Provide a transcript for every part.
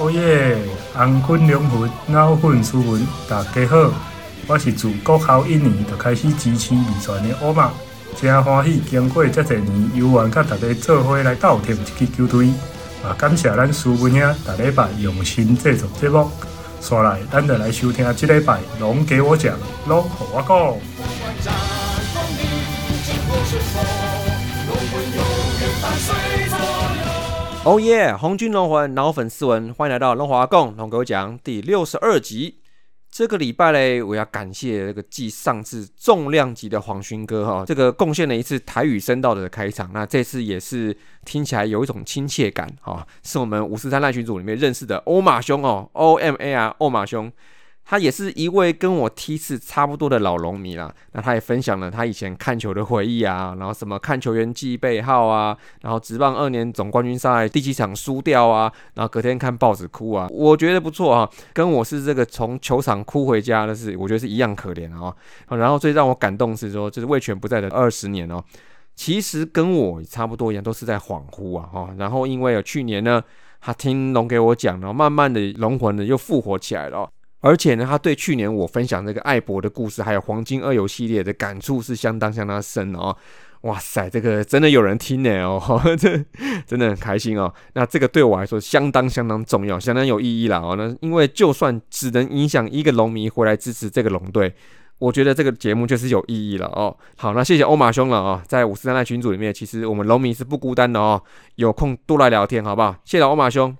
哦耶！红粉龙粉脑粉书文，大家好，我是自国考一年就开始支持二传的欧马，真欢喜经过这侪年，有缘甲大家做伙来斗添一支球队，啊！感谢咱书文兄，逐礼拜用心制作节目，刷来，咱就来收听这礼拜龙给我讲，龙和我讲。哦耶！红军龙魂脑粉丝文，欢迎来到龙华共龙给我讲第六十二集。这个礼拜嘞，我要感谢这个继上次重量级的黄勋哥哈，这个贡献了一次台语声道的开场。那这次也是听起来有一种亲切感哈，是我们五四三赖群组里面认识的欧马兄哦，O M A R 欧马兄。他也是一位跟我梯次差不多的老龙迷啦，那他也分享了他以前看球的回忆啊，然后什么看球员记背号啊，然后职棒二年总冠军赛第七场输掉啊，然后隔天看报纸哭啊，我觉得不错啊，跟我是这个从球场哭回家的是，我觉得是一样可怜啊。然后最让我感动是说，就是魏权不在的二十年哦，其实跟我差不多一样，都是在恍惚啊哈。然后因为有去年呢，他听龙给我讲，然后慢慢的龙魂呢又复活起来了。而且呢，他对去年我分享这个艾博的故事，还有黄金二游系列的感触是相当相当深哦。哇塞，这个真的有人听呢哦，这 真的很开心哦。那这个对我来说相当相当重要，相当有意义了哦。那因为就算只能影响一个龙迷回来支持这个龙队，我觉得这个节目就是有意义了哦。好，那谢谢欧马兄了哦，在五十三代群组里面，其实我们龙迷是不孤单的哦，有空多来聊天好不好？谢谢欧马兄。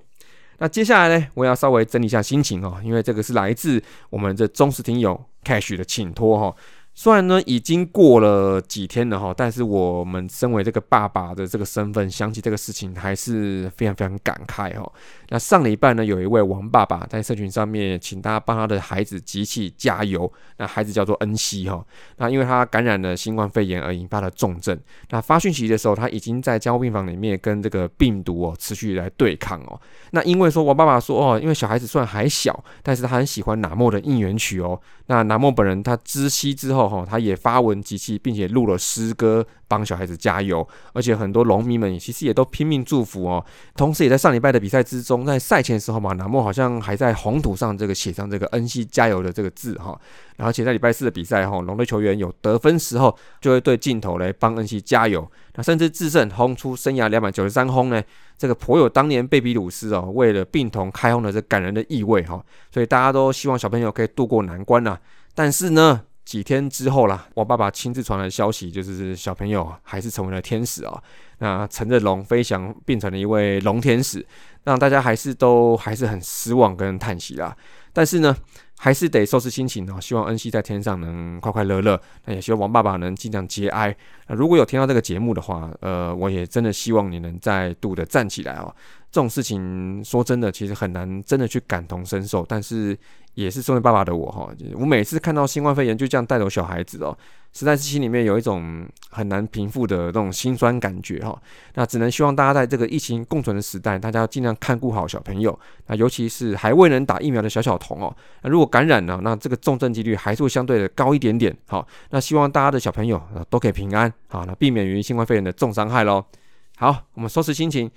那接下来呢，我要稍微整理一下心情哦，因为这个是来自我们的忠实听友 Cash 的请托哈。虽然呢已经过了几天了哈，但是我们身为这个爸爸的这个身份，想起这个事情还是非常非常感慨哦。那上礼拜呢，有一位王爸爸在社群上面请大家帮他的孩子集气加油。那孩子叫做恩熙哈。那因为他感染了新冠肺炎而引发了重症。那发讯息的时候，他已经在加护病房里面跟这个病毒哦持续来对抗哦。那因为说王爸爸说哦，因为小孩子虽然还小，但是他很喜欢拿莫的应援曲哦。那拿莫本人他知悉之后。哦，他也发文集气，并且录了诗歌，帮小孩子加油。而且很多龙迷们其实也都拼命祝福哦。同时，也在上礼拜的比赛之中，在赛前的时候嘛，南莫好像还在红土上这个写上这个“恩熙加油”的这个字哈。然后，且在礼拜四的比赛哈，龙队球员有得分时候，就会对镜头来帮恩熙加油。那甚至制胜轰出生涯两百九十三轰呢，这个颇有当年贝比鲁斯哦，为了病童开轰的这感人的意味哈。所以大家都希望小朋友可以度过难关呐。但是呢？几天之后啦，我爸爸亲自传来消息，就是小朋友还是成为了天使啊。那乘着龙飞翔，变成了一位龙天使，让大家还是都还是很失望跟叹息啦。但是呢，还是得收拾心情哦，希望恩熙在天上能快快乐乐。那也希望王爸爸能尽量节哀。那如果有听到这个节目的话，呃，我也真的希望你能再度的站起来哦。这种事情说真的，其实很难真的去感同身受，但是。也是身为爸爸的我哈，我每次看到新冠肺炎就这样带走小孩子哦，实在是心里面有一种很难平复的那种心酸感觉哈。那只能希望大家在这个疫情共存的时代，大家尽量看顾好小朋友，那尤其是还未能打疫苗的小小童哦。那如果感染了，那这个重症几率还是会相对的高一点点。好，那希望大家的小朋友都可以平安，好，那避免于新冠肺炎的重伤害喽。好，我们收拾心情。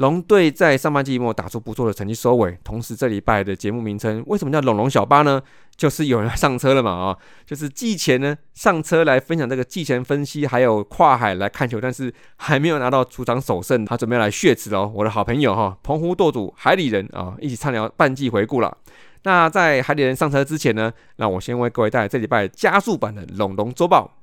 龙队在上半季末打出不错的成绩收尾，同时这礼拜的节目名称为什么叫龙龙小巴呢？就是有人上车了嘛啊，就是季前呢上车来分享这个季前分析，还有跨海来看球，但是还没有拿到主场首胜，他准备来血池哦。我的好朋友哈，澎湖舵主海里人啊，一起畅聊半季回顾了。那在海里人上车之前呢，那我先为各位带来这礼拜加速版的龙龙周报。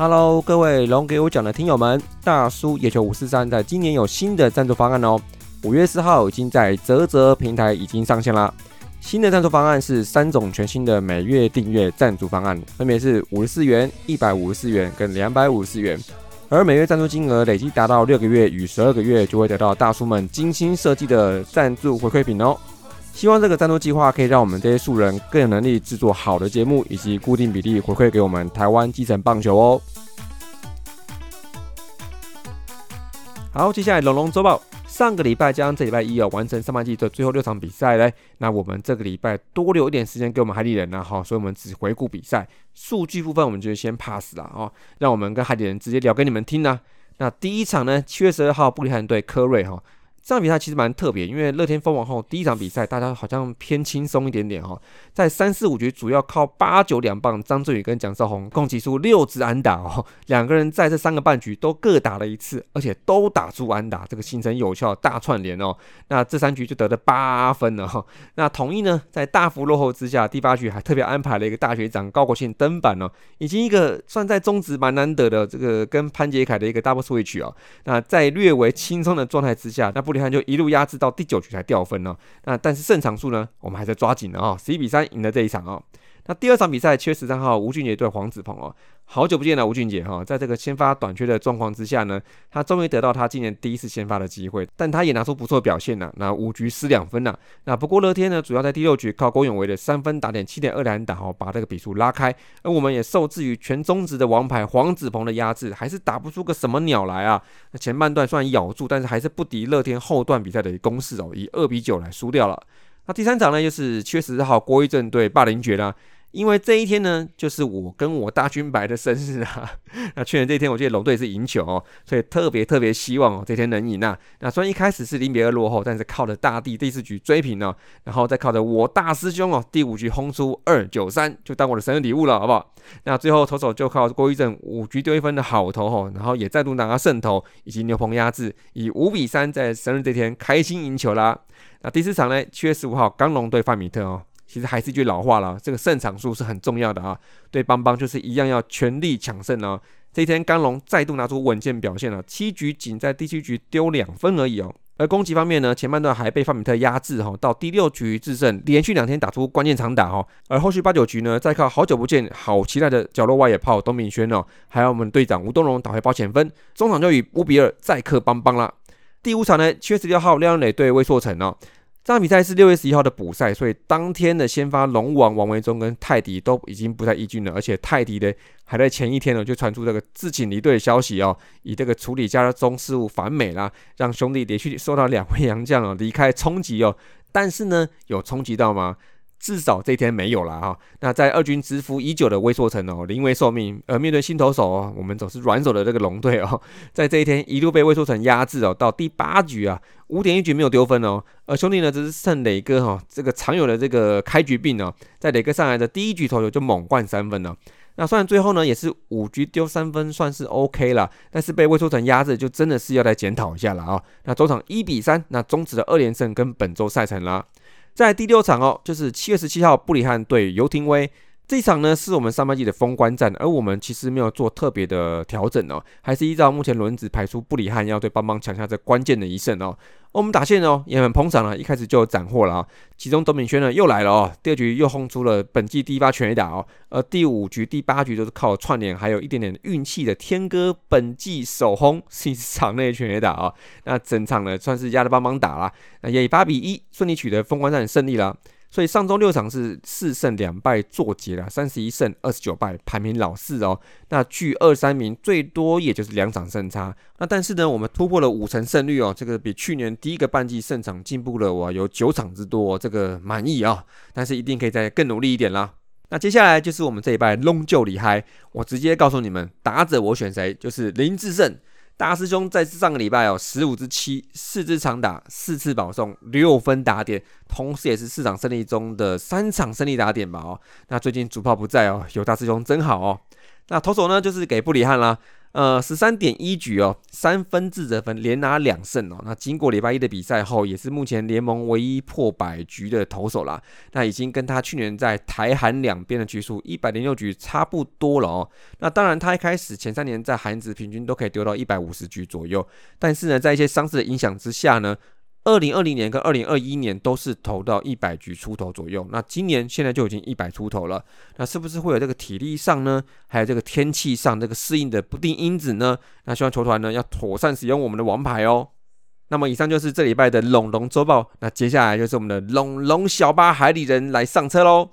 Hello，各位龙给我讲的听友们，大叔野球五四三在今年有新的赞助方案哦。五月四号已经在泽泽平台已经上线啦。新的赞助方案是三种全新的每月订阅赞助方案，分别是五十四元、一百五十四元跟两百五十四元。而每月赞助金额累计达到六个月与十二个月，就会得到大叔们精心设计的赞助回馈品哦。希望这个赞助计划可以让我们这些素人更有能力制作好的节目，以及固定比例回馈给我们台湾基层棒球哦。好，接下来龙龙周报，上个礼拜将这礼拜一哦完成上半季的最后六场比赛嘞。那我们这个礼拜多留一点时间给我们海底人了哈，所以我们只回顾比赛数据部分，我们就先 pass 了哦，让我们跟海底人直接聊给你们听呢。那第一场呢，七月十二号布里汉对科瑞哈。这场比赛其实蛮特别，因为乐天封王后第一场比赛大家好像偏轻松一点点哈，在三四五局主要靠八九两棒张振宇跟蒋少红共击出六支安打哦，两个人在这三个半局都各打了一次，而且都打出安打，这个形成有效大串联哦。那这三局就得了八分了哈。那统一呢，在大幅落后之下，第八局还特别安排了一个大学长高国庆登板哦，已经一个算在中职蛮难得的这个跟潘杰凯的一个 double switch 哦。那在略微轻松的状态之下，那不里汉就一路压制到第九局才掉分呢。那但是胜场数呢，我们还在抓紧的啊，十一比三赢了这一场啊。那第二场比赛，七月十三号，吴俊杰对黄子鹏哦，好久不见了，吴俊杰哈，在这个先发短缺的状况之下呢，他终于得到他今年第一次先发的机会，但他也拿出不错表现了，那五局失两分了。那不过乐天呢，主要在第六局靠郭永维的三分打点七点二篮打哈，把这个比数拉开，而我们也受制于全中职的王牌黄子鹏的压制，还是打不出个什么鸟来啊。那前半段虽然咬住，但是还是不敌乐天后段比赛的攻势哦，以二比九来输掉了。那第三场呢，就是七月十四号郭一正对霸凌爵啦。因为这一天呢，就是我跟我大军白的生日啊。那去年这一天，我记得龙队是赢球哦，所以特别特别希望哦，这天能赢啊。那虽然一开始是零比二落后，但是靠着大地第四局追平了，然后再靠着我大师兄哦，第五局轰出二九三，就当我的生日礼物了，好不好？那最后投手就靠郭一正五局丢一分的好投哦，然后也再度拿到胜投，以及牛棚压制，以五比三在生日这天开心赢球啦。那第四场呢，七月十五号，刚龙对范米特哦。其实还是一句老话了，这个胜场数是很重要的啊。对邦邦就是一样要全力抢胜哦。这一天甘龙再度拿出稳健表现了，七局仅在第七局丢两分而已哦。而攻击方面呢，前半段还被范米特压制哈，到第六局制胜，连续两天打出关键长打哈。而后续八九局呢，再靠好久不见、好期待的角落外野炮董敏轩哦，还有我们队长吴东荣打回保险分，中场就以五比二再克邦邦了。第五场呢，七月十六号廖永磊对魏硕成哦。这场比赛是六月十一号的补赛，所以当天的先发龙王王维忠跟泰迪都已经不在一军了，而且泰迪的还在前一天呢就传出这个自请离队的消息哦，以这个处理家中事务反美啦，让兄弟连续受到两位洋将哦离开冲击哦，但是呢有冲击到吗？至少这天没有了哈。那在二军蛰伏已久的魏硕成哦，临危受命，而面对新投手哦，我们总是软手的这个龙队哦，在这一天一路被魏硕成压制哦，到第八局啊，五点一局没有丢分哦。而兄弟呢，只是趁磊哥哈这个常有的这个开局病哦，在磊哥上来的第一局投球就猛灌三分了。那虽然最后呢也是五局丢三分，算是 OK 了，但是被魏硕成压制，就真的是要来检讨一下了啊。那中场一比三，那终止了二连胜跟本周赛程了。在第六场哦，就是七月十七号布里汉对尤廷威这一场呢，是我们上半季的封关战，而我们其实没有做特别的调整哦，还是依照目前轮子排出布里汉要对邦邦抢下这关键的一胜哦。我们打线哦也很捧场了，一开始就斩获了啊。其中董敏轩呢又来了哦，第二局又轰出了本季第一发全垒打哦。而第五局、第八局都是靠串联，还有一点点运气的天哥本季首轰 是场内全垒打哦。那整场呢算是压的邦邦打了，那也以八比一顺利取得封关战胜利了。所以上周六场是四胜两败作结了，三十一胜二十九败，排名老四哦。那距二三名最多也就是两场胜差。那但是呢，我们突破了五成胜率哦，这个比去年第一个半季胜场进步了哇，有九场之多，这个满意啊。但是一定可以再更努力一点啦。那接下来就是我们这一拜龙就厉害，我直接告诉你们，打者我选谁，就是林志胜。大师兄在上个礼拜哦，十五支七，四支长打，四次保送，六分打点，同时也是四场胜利中的三场胜利打点吧哦。那最近主炮不在哦，有大师兄真好哦。那投手呢，就是给布里汉啦。呃，十三点一局哦，三分自责分，连拿两胜哦。那经过礼拜一的比赛后，也是目前联盟唯一破百局的投手啦。那已经跟他去年在台韩两边的局数一百零六局差不多了哦。那当然，他一开始前三年在韩职平均都可以丢到一百五十局左右，但是呢，在一些伤势的影响之下呢。二零二零年跟二零二一年都是投到一百局出头左右，那今年现在就已经一百出头了，那是不是会有这个体力上呢？还有这个天气上这个适应的不定因子呢？那希望球团呢要妥善使用我们的王牌哦。那么以上就是这礼拜的龙龙周报，那接下来就是我们的龙龙小巴海里人来上车喽。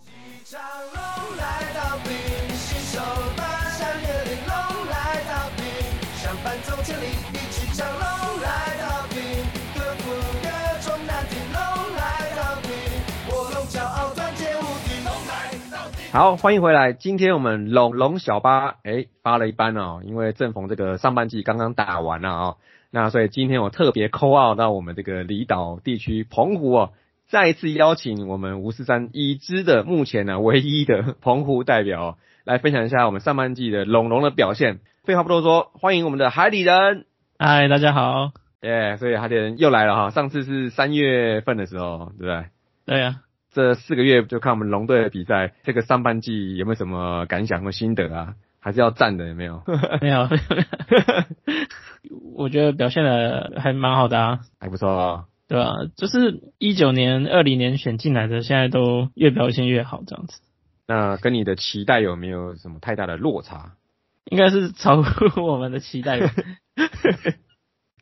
好，欢迎回来。今天我们龙龙小巴哎发了一班哦，因为正逢这个上半季刚刚打完了啊。那所以今天我特别扣奥到我们这个离岛地区澎湖哦，再一次邀请我们吴四三已知的目前呢唯一的澎湖代表来分享一下我们上半季的龙龙的表现。废话不多说，欢迎我们的海底人。嗨，大家好。耶，所以海底人又来了哈，上次是三月份的时候，对不对？对呀。这四个月就看我们龙队的比赛，这个上半季有没有什么感想和心得啊？还是要赞的有没有？没有，我觉得表现的还蛮好的啊，还不错啊，对啊？就是一九年、二零年选进来的，现在都越表现越好这样子。那跟你的期待有没有什么太大的落差？应该是超乎我们的期待。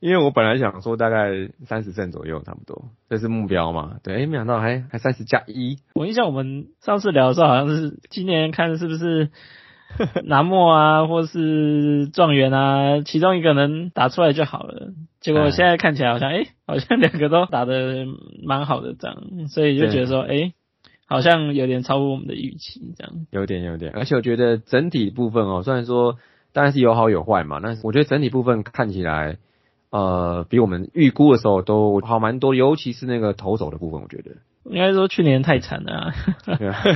因为我本来想说大概三十胜左右，差不多，这是目标嘛。对，哎，没想到还还三十加一。我印象我们上次聊的时候，好像是今年看是不是 拿莫啊，或是状元啊，其中一个能打出来就好了。结果现在看起来好像，哎，好像两个都打的蛮好的这样，所以就觉得说，哎，好像有点超乎我们的预期这样。有点有点，而且我觉得整体部分哦，虽然说当然是有好有坏嘛，但是我觉得整体部分看起来。呃，比我们预估的时候都好蛮多，尤其是那个投手的部分，我觉得应该说去年太惨了。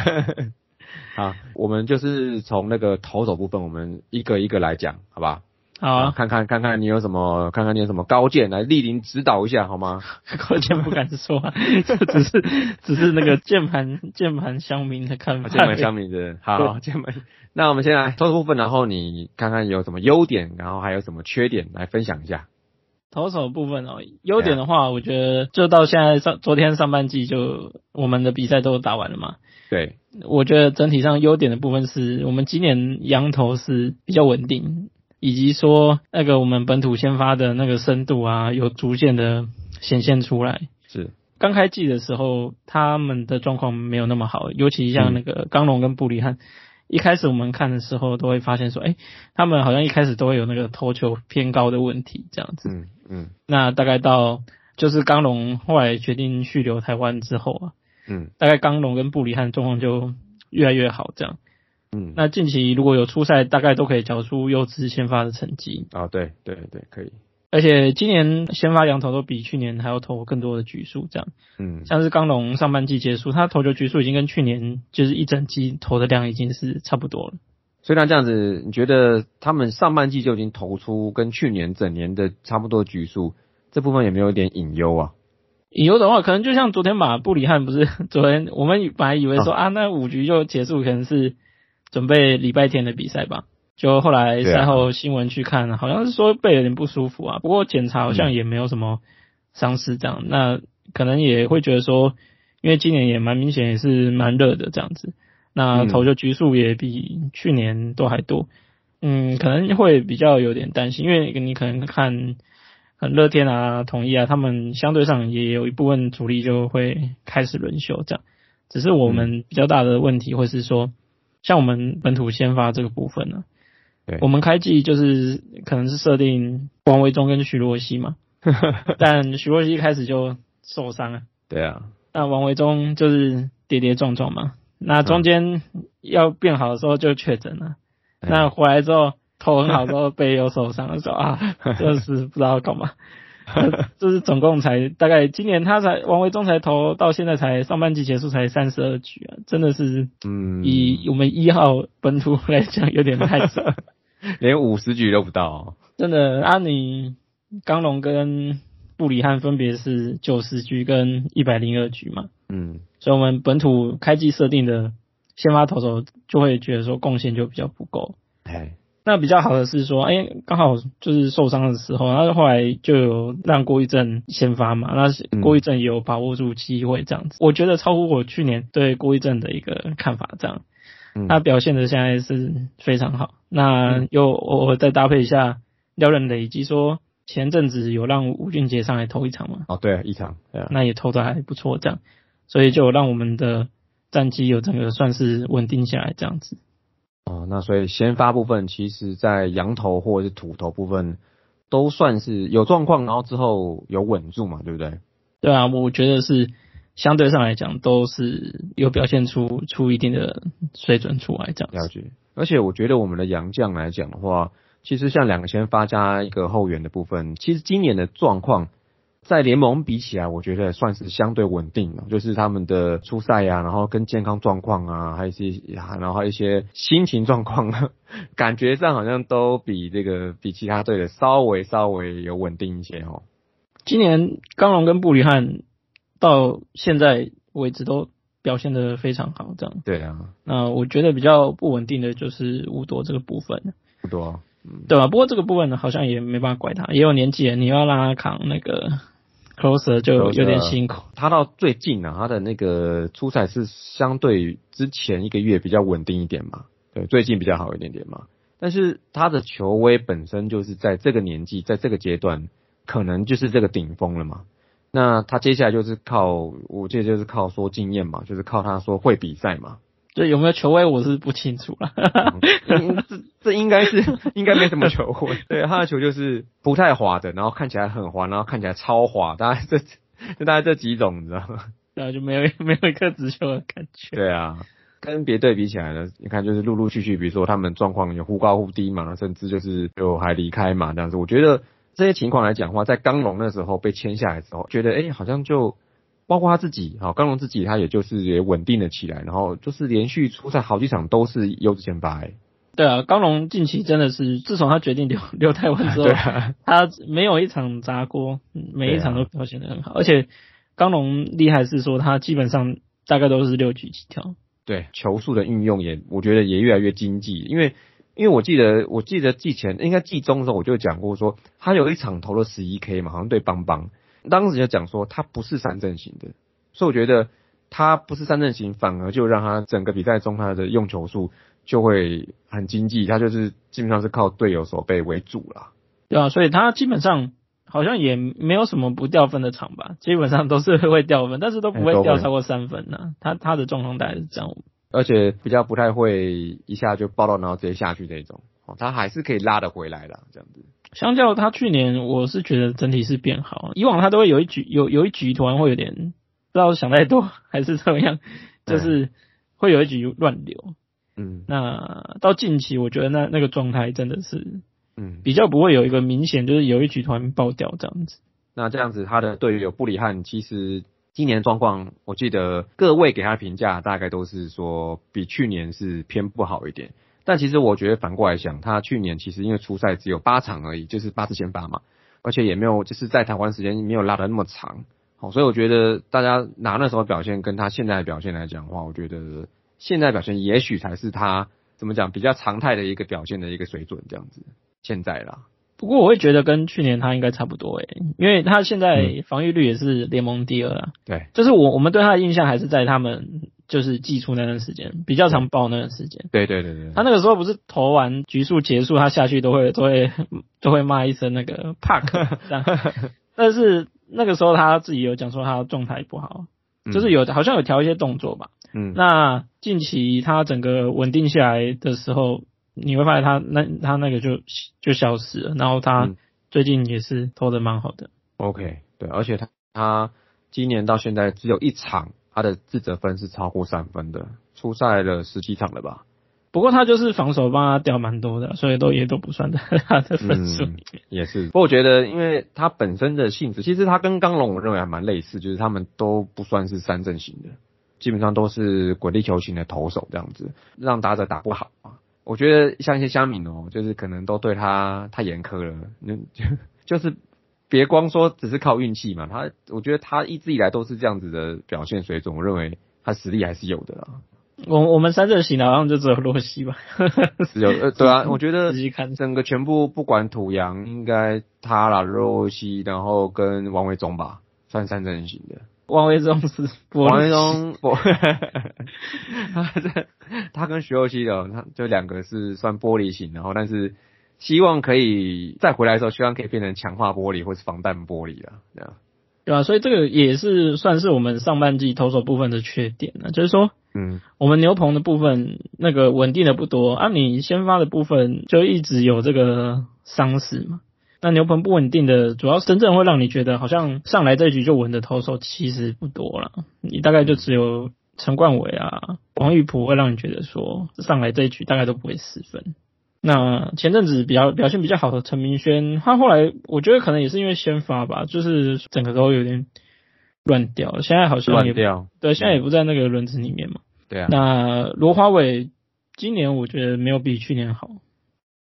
好，我们就是从那个投手部分，我们一个一个来讲，好吧？好，看看看看你有什么，看看你有什么高见来莅临指导一下，好吗？高见不敢说，这只是只是那个键盘键盘乡民的看法。键盘乡民的，好键盘。那我们先来投手部分，然后你看看有什么优点，然后还有什么缺点来分享一下。投手部分哦，优点的话，我觉得就到现在上昨天上半季就我们的比赛都打完了嘛。对，我觉得整体上优点的部分是我们今年羊头是比较稳定，以及说那个我们本土先发的那个深度啊，有逐渐的显现出来。是，刚开季的时候他们的状况没有那么好，尤其像那个刚龙跟布里汉。一开始我们看的时候，都会发现说，哎，他们好像一开始都会有那个投球偏高的问题，这样子。嗯嗯。那大概到就是刚龙后来决定续留台湾之后啊，嗯，大概刚龙跟布里汉状况就越来越好，这样。嗯。那近期如果有出赛，大概都可以缴出优质先发的成绩。啊，对对对，可以。而且今年先发羊头都比去年还要投更多的局数，这样，嗯，像是刚龙上半季结束，他投球局数已经跟去年就是一整季投的量已经是差不多了。所以那这样子，你觉得他们上半季就已经投出跟去年整年的差不多局数，这部分有没有一点隐忧啊？隐忧的话，可能就像昨天马布里汉不是 昨天我们本来以为说啊，那五局就结束，可能是准备礼拜天的比赛吧。就后来赛后新闻去看，好像是说背有点不舒服啊，不过检查好像也没有什么伤势这样。那可能也会觉得说，因为今年也蛮明显也是蛮热的这样子，那投球局数也比去年都还多，嗯，可能会比较有点担心，因为你可能看很乐天啊、统一啊，他们相对上也有一部分主力就会开始轮休这样。只是我们比较大的问题会是说，像我们本土先发这个部分呢。我们开季就是可能是设定王维忠跟徐若曦嘛，但徐若曦一开始就受伤了。对啊，那王维忠就是跌跌撞撞嘛，那中间要变好的时候就确诊了，那回来之后头很好之后背又受伤了，说啊，这是不知道干嘛。就是总共才大概今年他才王维忠才投到现在才上半季结束才三十二局啊，真的是，嗯，以我们一号本土来讲有点太少。连五十局都不到，真的。阿你刚龙跟布里汉分别是九十局跟一百零二局嘛，嗯，所以我们本土开季设定的先发投手就会觉得说贡献就比较不够。哎，那比较好的是说，哎，刚好就是受伤的时候，然后后来就有让郭一正先发嘛，那郭一正也有把握住机会这样子。我觉得超乎我去年对郭一正的一个看法，这样。他表现的现在是非常好，那又我再搭配一下廖任磊，以及说前阵子有让吴俊杰上来投一场嘛？哦，对，一场，那也投的还不错，这样，所以就让我们的战绩有整个算是稳定下来这样子。哦，那所以先发部分，其实在羊头或者是土头部分都算是有状况，然后之后有稳住嘛，对不对？对啊，我觉得是。相对上来讲，都是有表现出出一定的水准出来这样。了解。而且我觉得我们的洋将来讲的话，其实像两个先发加一个后援的部分，其实今年的状况。在联盟比起来，我觉得算是相对稳定了。就是他们的出赛呀，然后跟健康状况啊，还有一些，然后一些心情状况，感觉上好像都比这个比其他队的稍微稍微有稳定一些哦。今年刚龙跟布里汉到现在为止都表现的非常好，这样。对啊。那我觉得比较不稳定的就是乌多这个部分。乌多，对吧？不过这个部分呢，好像也没办法怪他，也有年纪了，你要让他扛那个。Closer 就有点辛苦。他到最近啊，他的那个出赛是相对于之前一个月比较稳定一点嘛，对，最近比较好一点点嘛。但是他的球威本身就是在这个年纪，在这个阶段，可能就是这个顶峰了嘛。那他接下来就是靠，我记得就是靠说经验嘛，就是靠他说会比赛嘛。对，有没有球威我是不清楚了。这这应该是应该没什么球威。对，他的球就是不太滑的，然后看起来很滑，然后看起来超滑，大概这就大概这几种，你知道吗？然后就没有没有一颗直球的感觉。对啊，跟别队比起来呢，你看就是陆陆续续，比如说他们状况有忽高忽低嘛，甚至就是就还离开嘛这样子。我觉得这些情况来讲的话，在刚龙那时候被签下来之后，觉得哎好像就。包括他自己，好，刚龙自己，他也就是也稳定了起来，然后就是连续出赛好几场都是优质先发。对啊，刚龙近期真的是，自从他决定留 留台湾之后，他没有一场砸锅，每一场都表现得很好。而且刚龙厉害是说，他基本上大概都是六局起跳。对，球速的运用也，我觉得也越来越经济。因为因为我记得我记得季前应该季中的时候我就讲过说，他有一场投了十一 K 嘛，好像对邦邦。当时就讲说他不是三阵型的，所以我觉得他不是三阵型，反而就让他整个比赛中他的用球数就会很经济，他就是基本上是靠队友守备为主了。对啊，所以他基本上好像也没有什么不掉分的场吧，基本上都是会掉分，但是都不会掉超过三分呢。他他的状况大概是这样，而且比较不太会一下就爆到然后直接下去这种，哦，他还是可以拉得回来的这样子。相较他去年，我是觉得整体是变好。以往他都会有一局有有一局突然会有点不知道想太多还是怎么样，就是会有一局乱流。嗯，那到近期我觉得那那个状态真的是，嗯，比较不会有一个明显就是有一局突然爆掉这样子。那这样子他的队友布里汉其实今年状况，我记得各位给他评价大概都是说比去年是偏不好一点。但其实我觉得反过来想，他去年其实因为初赛只有八场而已，就是八次先发嘛，而且也没有就是在台湾时间没有拉的那么长，好，所以我觉得大家拿那时候表现跟他现在的表现来讲的话，我觉得现在表现也许才是他怎么讲比较常态的一个表现的一个水准这样子。现在啦，不过我会觉得跟去年他应该差不多诶，因为他现在防御率也是联盟第二啊。对，就是我我们对他的印象还是在他们。就是寄出那段时间比较常爆那段时间，对对对对，他那个时候不是投完局数结束，他下去都会 都会都会骂一声那个 park，但是那个时候他自己有讲说他状态不好，就是有好像有调一些动作吧，嗯，那近期他整个稳定下来的时候，你会发现他那他那个就就消失了，然后他最近也是投的蛮好的，OK，对，而且他他今年到现在只有一场。他的自责分是超过三分的，出赛了十几场了吧？不过他就是防守帮他掉蛮多的，所以都也都不算在他的分数里面。也是，不过我觉得，因为他本身的性质，其实他跟刚龙我认为还蛮类似，就是他们都不算是三阵型的，基本上都是滚地球型的投手这样子，让打者打不好啊。我觉得像一些乡民哦，就是可能都对他太严苛了，那就 就是。别光说只是靠运气嘛，他我觉得他一直以来都是这样子的表现水准，我认为他实力还是有的啦。我我们三阵型好像就只有洛西吧，只有呃对啊，我觉得 整个全部不管土洋应该他啦，洛西，然后跟王维忠吧，算三阵型的。王维忠是王维忠，他这他跟徐若曦的，他就两个是算玻璃型，然后但是。希望可以再回来的时候，希望可以变成强化玻璃或是防弹玻璃啊，这样对啊？所以这个也是算是我们上半季投手部分的缺点了，就是说，嗯，我们牛棚的部分那个稳定的不多，啊，你先发的部分就一直有这个伤势嘛。那牛棚不稳定的，主要真正会让你觉得好像上来这一局就稳的投手其实不多了，你大概就只有陈冠伟啊、王玉普会让你觉得说上来这一局大概都不会失分。那前阵子比较表现比较好的陈明轩，他后来我觉得可能也是因为先发吧，就是整个都有点乱掉，现在好像也乱掉，对，现在也不在那个轮子里面嘛。对啊，那罗华伟今年我觉得没有比去年好，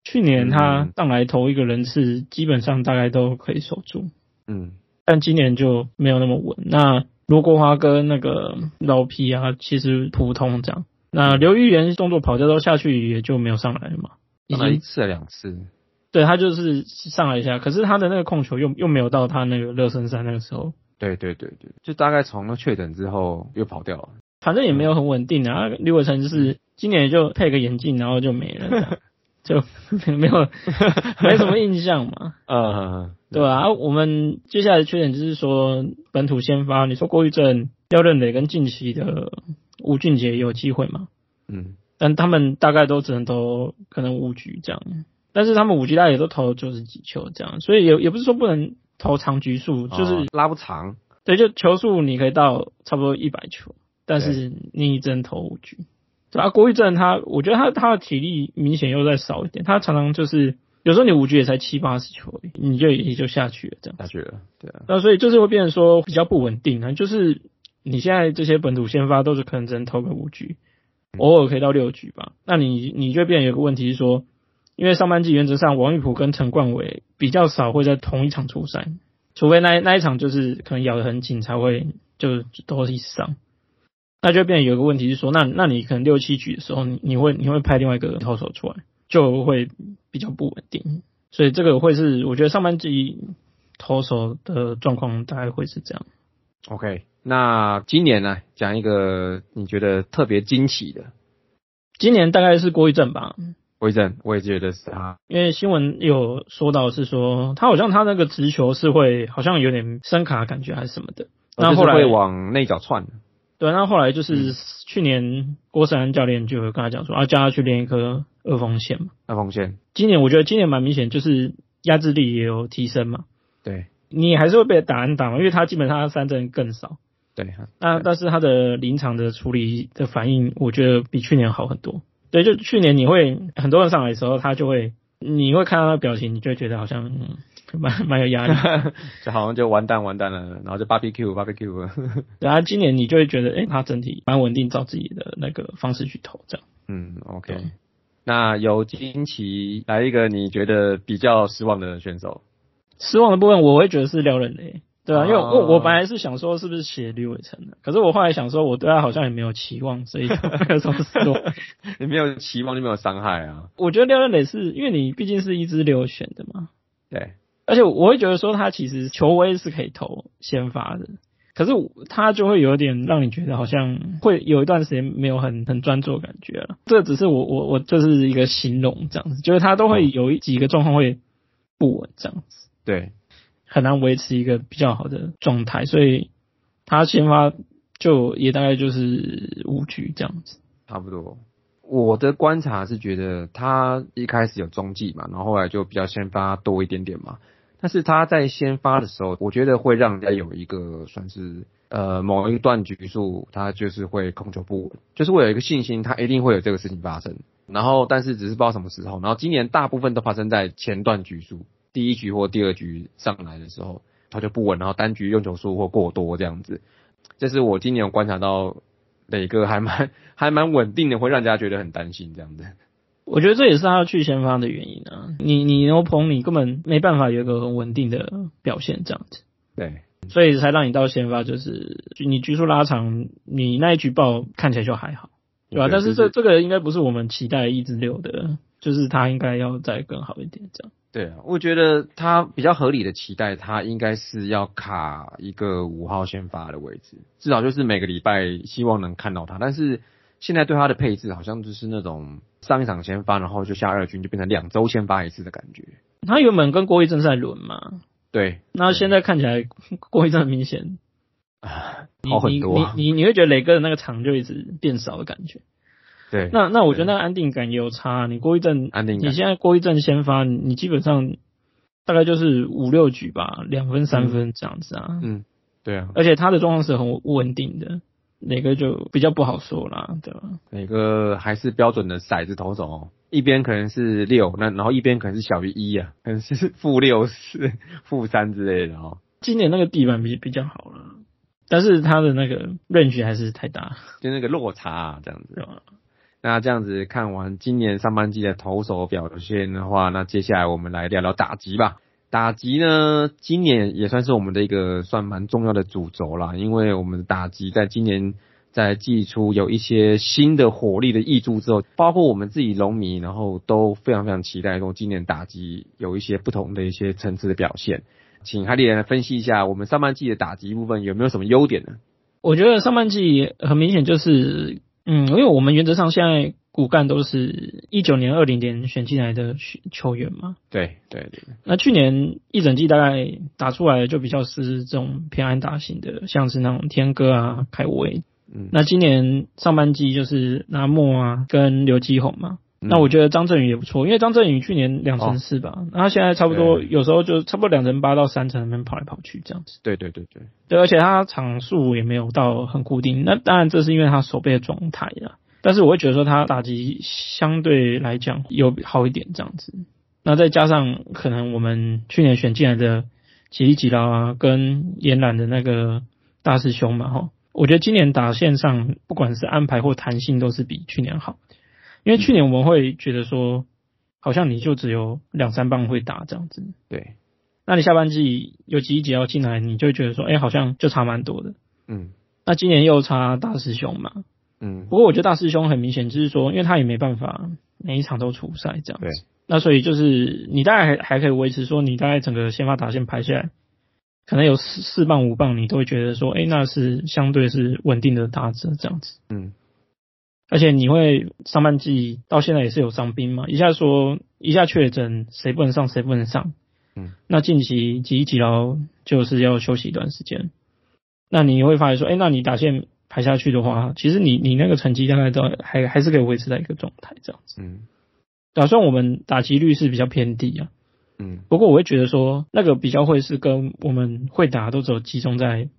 去年他嗯上来投一个人次，基本上大概都可以守住，嗯，但今年就没有那么稳。那罗国华跟那个老皮啊，其实普通这样。那刘玉元动作跑掉都下去，也就没有上来了嘛。已经一次还两次，对他就是上来一下，可是他的那个控球又又没有到他那个热身赛那个时候，对对对对，就大概从那确诊之后又跑掉了。反正也没有很稳定啊。李伟成就是今年就配个眼镜，然后就没了 就没有 没什么印象嘛。嗯，对吧、啊？我们接下来的缺点就是说本土先发，你说郭玉正、廖任磊跟近期的吴俊杰也有机会嘛？嗯，但他们大概都只能投可能五局这样，但是他们五局大概也都投九十几球这样，所以也也不是说不能投长局数，就是、哦拉不长，对，就球数你可以到差不多一百球，但是你只能投五局。对啊，郭玉正他，我觉得他他的体力明显又再少一点，他常常就是有时候你五局也才七八十球而已，你就也就下去了这样。下去了，对啊，那所以就是会变成说比较不稳定啊，就是你现在这些本土先发都是可能只能投个五局，偶尔可以到六局吧。那你你就变有个问题是说，因为上半季原则上王玉普跟陈冠伟比较少会在同一场出赛，除非那那一场就是可能咬得很紧才会就都一起上。那就变有个问题是说，那那你可能六七局的时候，你你会你会派另外一个投手出来，就会比较不稳定。所以这个会是我觉得上半季投手的状况大概会是这样。OK，那今年呢，讲一个你觉得特别惊奇的，今年大概是郭一正吧，威正，我也觉得是他，因为新闻有说到是说他好像他那个直球是会好像有点声卡感觉还是什么的。那后来会往内角窜，对，那后来就是去年郭胜安教练就有跟他讲说，啊，叫他去练一颗二锋线嘛。二锋线，今年我觉得今年蛮明显，就是压制力也有提升嘛。对你还是会被打安打嘛，因为他基本上他三振更少。对，那但是他的临场的处理的反应，我觉得比去年好很多。对，就去年你会很多人上来的时候，他就会你会看到他的表情，你就会觉得好像嗯蛮 蛮有压力。就好像就完蛋完蛋了，然后就 barbecue barbecue，对啊，今年你就会觉得，哎、他整体蛮稳定，照自己的那个方式去投，这样。嗯，OK。那由惊奇来一个你觉得比较失望的选手，失望的部分，我会觉得是廖任雷，对啊，因为哦我我本来是想说是不是写吕伟成的，可是我后来想说，我对他好像也没有期望，所以就 没有什么失望。你没有期望就没有伤害啊，我觉得廖任磊是因为你毕竟是一支流选的嘛，对，而且我会觉得说他其实球威是可以投先发的，可是他就会有点让你觉得好像会有一段时间没有很很专注的感觉了。这只是我我我这是一个形容这样子，就是他都会有一几个状况会不稳这样子，对，很难维持一个比较好的状态，所以他先发就也大概就是五局这样子。差不多。我的观察是觉得他一开始有中继嘛，然后后来就比较先发多一点点嘛。但是他在先发的时候，我觉得会让人家有一个算是呃某一段局数，他就是会控球不稳，就是会有一个信心，他一定会有这个事情发生。然后但是只是不知道什么时候。然后今年大部分都发生在前段局数，第一局或第二局上来的时候，他就不稳，然后单局用球数或过多这样子。这是我今年有观察到磊哥还蛮 还蛮稳定的，会让人家觉得很担心这样子。我觉得这也是他要去先发的原因啊。你你牛棚你根本没办法有一个很稳定的表现这样子，对，所以才让你到先发，就是你局数拉长，你那一局爆看起来就还好，对吧、对但是就是这这个应该不是我们期待一至六的，就是他应该要再更好一点这样。对啊，我觉得他比较合理的期待，他应该是要卡一个五号先发的位置，至少就是每个礼拜希望能看到他。但是现在对他的配置好像就是那种上一场先发，然后就下二军，就变成两周先发一次的感觉。他原本跟郭一正是在轮嘛，对，那现在看起来郭一正很明显，啊 好很多啊你你你你会觉得磊哥的那个场就一直变少的感觉。对，那那我觉得那个安定感也有差。你过一阵，安定感你现在过一阵先发，你你基本上大概就是五六局吧，两分三分这样子啊。嗯，对啊，而且他的状况是很稳定的，哪个就比较不好说啦，对吧？哪个还是标准的骰子投手哦，一边可能是六，那然后一边可能是小于一啊，可能是负六、是负三之类的哦。今年那个地板比比较好了，但是它的那个 range 还是太大，就那个落差啊，这样子。那这样子看完今年上半季的投手表现的话，那接下来我们来聊聊打击吧。打击呢，今年也算是我们的一个算蛮重要的主轴啦，因为我们打击在今年在季初有一些新的火力的挹注之后，包括我们自己龙迷，然后都非常非常期待说今年打击有一些不同的一些层次的表现。请海里来分析一下我们上半季的打击部分有没有什么优点呢？我觉得上半季很明显就是，嗯，因为我们原则上现在骨干都是一九年、二零年选进来的球员嘛，对对对，那去年一整季大概打出来的就比较是这种偏安打型的，像是那种天哥啊、凯威。嗯，那今年上半季就是拿莫啊跟刘基宏嘛。那我觉得张振宇也不错，因为张振宇去年两成四吧，那他现在差不多有时候就差不多两成八到三成那边跑来跑去这样子。对对对对，对，而且他场数也没有到很固定。那当然这是因为他手背的状态啦，但是我会觉得说他打击相对来讲有好一点这样子。那再加上可能我们去年选进来的吉利吉拉啊，跟延揽的那个大师兄嘛，哈，我觉得今年打线上不管是安排或弹性都是比去年好。因为去年我们会觉得说，好像你就只有两三棒会打这样子。对，那你下半季有几一节要进来，你就会觉得说，哎、好像就差蛮多的。嗯。那今年又差大师兄嘛，嗯，不过我觉得大师兄很明显就是说，因为他也没办法每一场都出赛这样子。对，那所以就是你大概还还可以维持说，你大概整个先发打线排下来，可能有四四棒五棒，你都会觉得说，哎、那是相对是稳定的打者这样子。嗯而且你会上半季到现在也是有伤兵嘛，一下说一下确诊，谁不能上谁不能上。嗯，那近期几几劳就是要休息一段时间。那你会发现说，哎、那你打线排下去的话，其实你你那个成绩大概都还还是可以维持在一个状态这样子。嗯打算我们打击率是比较偏低啊，嗯不过我会觉得说，那个比较会是跟我们会打都只有集中在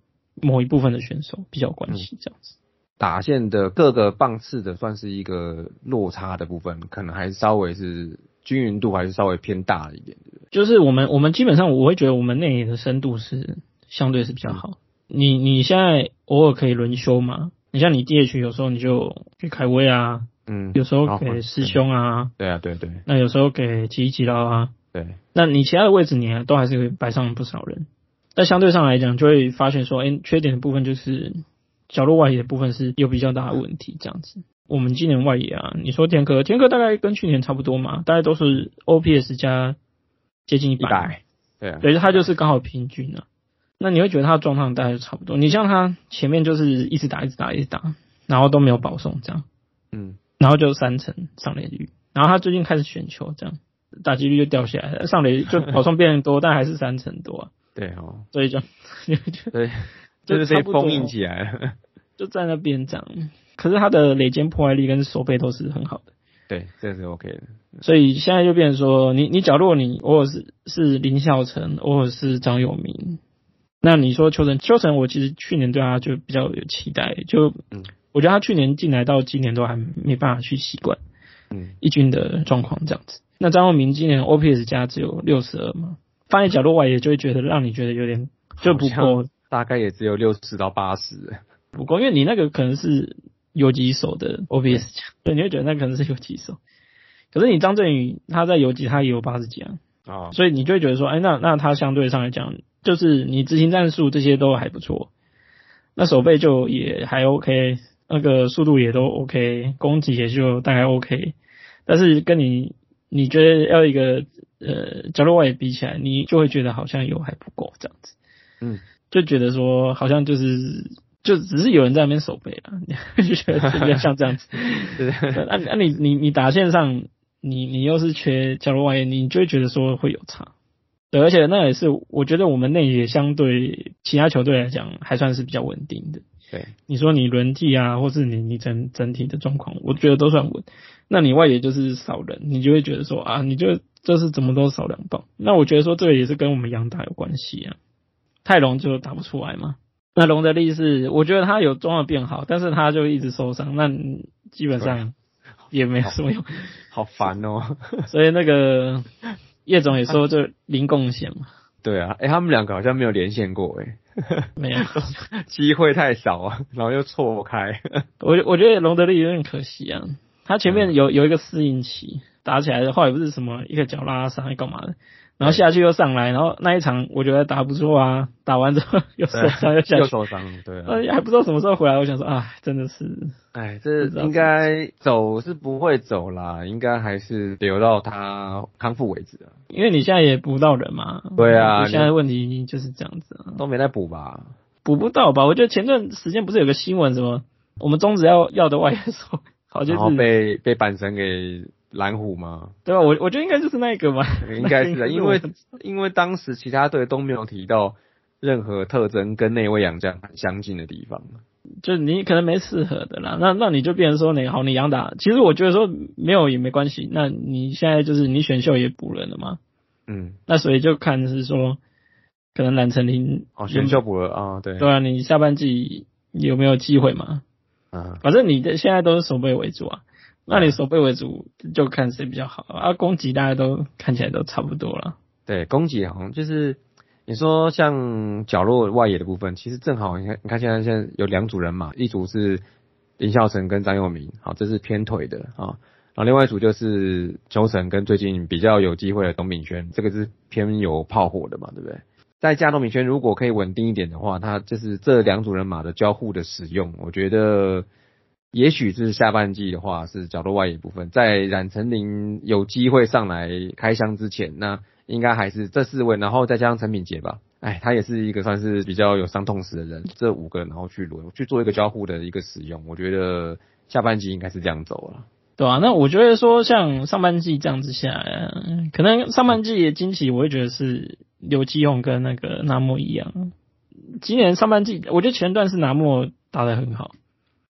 某一部分的选手比较有关系这样子。打线的各个棒次的算是一个落差的部分，可能还是稍微是均匀度还是稍微偏大了一点？就是我们我们基本上我会觉得我们内野的深度是相对是比较好。你你现在偶尔可以轮休嘛？你像你 DH 有时候你就给凯威啊，嗯，有时候好给师兄啊，对啊，对对那有时候给吉吉劳啊，对，那你其他的位置你都还是会摆上不少人。但相对上来讲，就会发现说，哎、缺点的部分就是角落外野的部分是有比较大的问题，这样子。我们今年外野啊，你说天科，天科大概跟去年差不多嘛，大概都是 OPS 加接近一一百，对啊，对，他就是刚好平均啊。那你会觉得他的状况大概就差不多。你像他前面就是一直打，一直打，一直打，然后都没有保送这样，嗯。然后就三成上垒率，然后他最近开始选球，这样。打击率就掉下来。了，上垒就保送变多，但还是三成多、啊，对哦，所以就 就对，就就是被封印起来了，就在那边这样。可是他的垒肩破坏力跟手背都是很好的，对，这是 OK 的，所以现在就变成说，你你角落你偶尔是是林孝成，偶尔是张友明，那你说邱成邱成，我其实去年对他就比较有期待，就嗯。我觉得他去年进来到今年都还没办法去习惯嗯。一军的状况这样子。那张永明今年 OPS 加只有六十二嘛，放在角落外也就会觉得让你觉得有点就不好够大概也只有六十到八十，不够，因为你那个可能是游击手的 OPS 加，对，你会觉得那可能是游击手。可是你张振宇他在游击他也有八十几啊，啊，所以你就会觉得说，哎，那那他相对上来讲，就是你执行战术这些都还不错，那手背就也还 OK，那个速度也都 OK，攻击也就大概 OK，但是跟你你觉得要一个呃角落外比起来，你就会觉得好像有还不够这样子，嗯，就觉得说好像就是就只是有人在那边守备啊，就觉得比较像这样子。那那你你你打线上，你你又是缺假如外援，你就会觉得说会有差。对，而且那也是我觉得我们内野相对其他球队来讲还算是比较稳定的。对，你说你轮替啊，或是你你整整体的状况，我觉得都算稳。那你外野就是少人，你就会觉得说啊，你就就是怎么都少两棒。那我觉得说这个也是跟我们杨打有关系啊。泰隆就打不出来嘛，那隆德利是，我觉得他有状况变好，但是他就一直受伤，那基本上也没什么用，好烦哦。所以那个叶总也说，就零贡献嘛。对啊，哎，他们两个好像没有连线过，哎，没有，机会太少啊，然后又错开。我我觉得隆德利有点可惜啊，他前面有有一个适应期，打起来的话也不是什么一个脚拉伤，还干嘛的？然后下去又上来，然后那一场我觉得打不错啊，打完之后又受伤又下去，又受伤，对啊，还不知道什么时候回来。我想说啊，真的是，哎，这应该走是不会走啦，应该还是留到他康复为止啊。因为你现在也补不到人嘛，对啊，现在问题就是这样子啊，都没在补吧，补不到吧？我觉得前段时间不是有个新闻什么，我们中止要要的外援手，好像是被被板神给。蓝虎吗？对吧？我我觉得应该就是那个吧，应该是的，因为因为当时其他队都没有提到任何特征跟那位洋将很相近的地方，就你可能没适合的啦。那那你就变成说，你好，你杨打，其实我觉得说没有也没关系。那你现在就是你选秀也补人了嘛？嗯，那所以就看是说，可能蓝成林哦选秀补了啊，对对啊，你下半季有没有机会嘛？啊，反正你的现在都是守备为主啊。那你守备为主，就看谁比较好啊。攻击大家都看起来都差不多了。对，攻击好像就是你说像角落外野的部分，其实正好你看，你看现在现在有两组人嘛，一组是林孝成跟张佑明，好，这是偏腿的啊。然后另外一组就是邱成跟最近比较有机会的董炳轩，这个是偏有炮火的嘛，对不对？在加董炳轩如果可以稳定一点的话，他就是这两组人马的交互的使用，我觉得。也许是下半季的话是角落外野部分，在冉成林有机会上来开箱之前，那应该还是这四位，然后再加上陈敏杰吧。哎，他也是一个算是比较有伤痛史的人，这五个然后去轮去做一个交互的一个使用，我觉得下半季应该是这样走了。对啊，那我觉得说像上半季这样子下来，可能上半季的惊喜，我会觉得是刘基勇跟那个纳莫一样。今年上半季，我觉得前段是纳莫打得很好。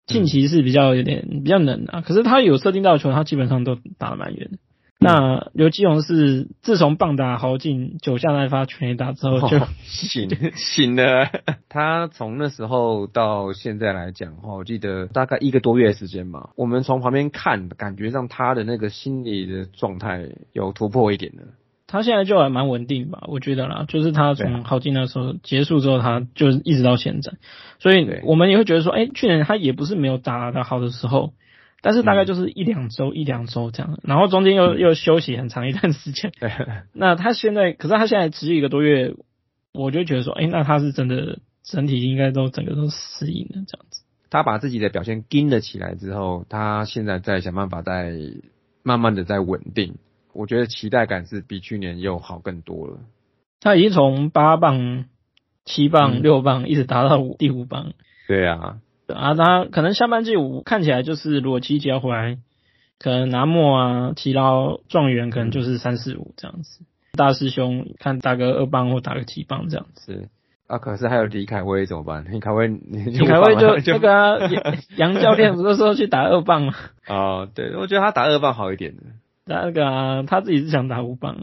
近期是比较有点比较冷啊，可是他有设定到球，他基本上都打得蛮远的。那刘基荣是自从棒打豪进九下那发全垒打之后就醒醒了。他从那时候到现在来讲的话，我记得大概一个多月时间吧。我们从旁边看，感觉上他的那个心理的状态有突破一点的。他现在就还蛮稳定吧，我觉得啦，就是他从好进那时候结束之后，他就一直到现在，所以我们也会觉得说，哎，去年他也不是没有打的好的时候，但是大概就是一两周一两周这样，然后中间又又休息很长一段时间。那他现在，可是他现在持续一个多月，我就觉得说，哎，那他是真的整体应该都整个都适应了这样子。他把自己的表现盯了起来之后，他现在在想办法在慢慢的在稳定。我觉得期待感是比去年又好更多了。他已经从八磅、七磅、六磅一直达到五第五磅。对啊，啊，他可能下半季五看起来就是如果七节要回来，可能拿莫啊、提捞状元可能就是三四五这样子。大师兄看打个二磅或打个七磅这样子。啊，可是还有李凯威怎么办？李凯威，李凯威就那个杨教练不是说去打二磅吗？哦，对，我觉得他打二磅好一点的。那个啊，他自己是想打五棒，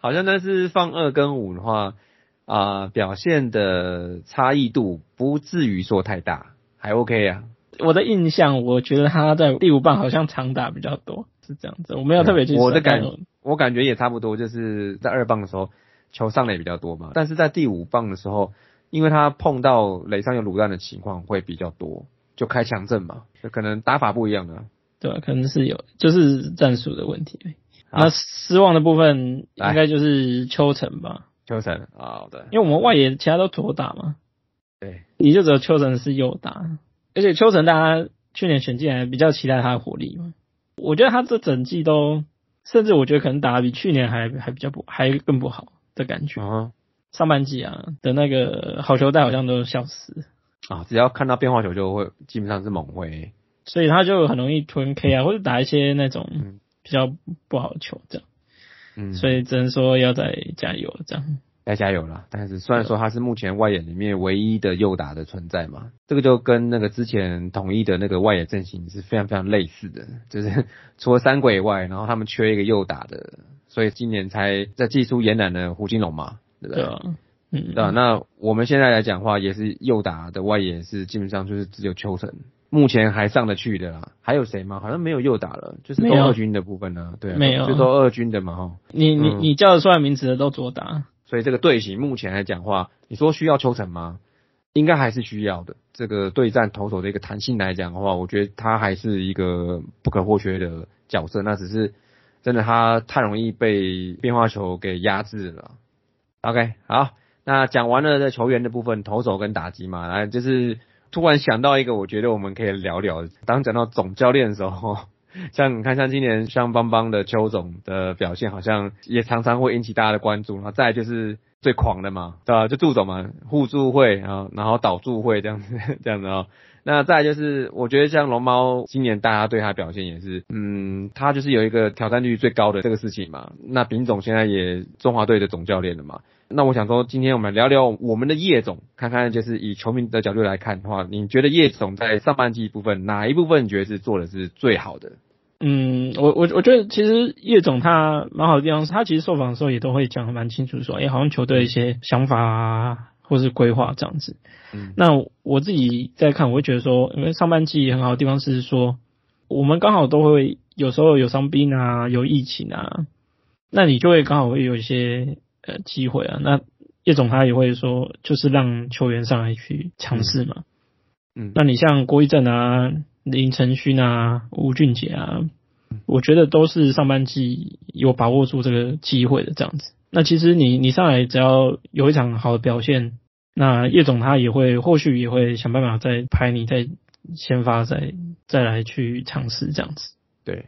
好像但是放二跟五的话啊，表现的差异度不至于说太大，还 OK 啊。我的印象，我觉得他在第五棒好像长打比较多，是这样子。我没有特别去。我的感，我感觉也差不多，就是在二棒的时候球上的也比较多嘛，但是在第五棒的时候，因为他碰到垒上有卤蛋的情况会比较多，就开强阵嘛，就可能打法不一样的。对，可能是有，就是战术的问题。那失望的部分应该就是秋晨吧？秋晨啊，对，因为我们外野其他都左打嘛，对，你就只有秋晨是右打，而且秋晨大家去年选进来比较期待他的火力嘛。我觉得他这整季都，甚至我觉得可能打的比去年还还比较不还更不好的感觉。啊，上半季啊的那个好球带好像都消失啊，只要看到变化球就会基本上是猛挥。所以他就很容易吞 K 啊，或者打一些那种比较不好的球这样。嗯，所以只能说要再加油这样。要加油了，但是虽然说他是目前外野里面唯一的右打的存在嘛，这个就跟那个之前统一的那个外野阵型是非常非常类似的，就是除了三鬼以外，然后他们缺一个右打的，所以今年才在技术延揽的胡金龙嘛，对不对？嗯，对啊？那我们现在来讲话，也是右打的外野是基本上就是只有邱成，目前还上得去的啦。还有谁吗？好像没有右打了，就是都二军的部分呢。对啊，没有就都二军的嘛哈。你你嗯你叫得出来名字的都左打，所以这个队形目前来讲话，你说需要邱成吗？应该还是需要的。这个对战投手的一个弹性来讲的话，我觉得他还是一个不可或缺的角色。那只是真的他太容易被变化球给压制了。OK，好，那讲完了这球员的部分，投手跟打击嘛，来就是突然想到一个，我觉得我们可以聊聊。当讲到总教练的时候，像你看，像今年像邦邦的邱总的表现，好像也常常会引起大家的关注。然后再来就是最狂的嘛，对吧？就祝总嘛，互助会啊，然后导助会这样子，这样子哦。那再来就是，我觉得像龙猫今年大家对他表现也是，嗯，他就是有一个挑战率最高的这个事情嘛。那丙总现在也中华队的总教练了嘛。那我想说，今天我们聊聊我们的叶总，看看就是以球迷的角度来看的话，你觉得叶总在上半季部分哪一部分你觉得是做的是最好的？嗯，我我我觉得其实叶总他蛮好的地方是，他其实受访的时候也都会讲的蛮清楚，说，哎、好像球队的一些想法啊，或是规划这样子。嗯那我自己在看，我会觉得说，因为上半季很好的地方是说，我们刚好都会有时候有伤病啊，有疫情啊，那你就会刚好会有一些呃机会啊。那叶总他也会说，就是让球员上来去尝试嘛。嗯那你像郭一正啊、林承勋啊、吴俊杰啊，我觉得都是上半季有把握住这个机会的这样子。那其实你你上来只要有一场好的表现，那叶总他也会或许也会想办法再拍你再先发再再来去尝试这样子。对，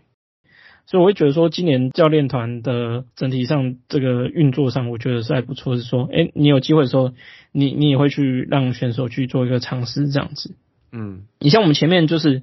所以我会觉得说，今年教练团的整体上这个运作上，我觉得是还不错。是说，哎、你有机会的时候，你你也会去让选手去做一个尝试这样子。嗯你像我们前面就是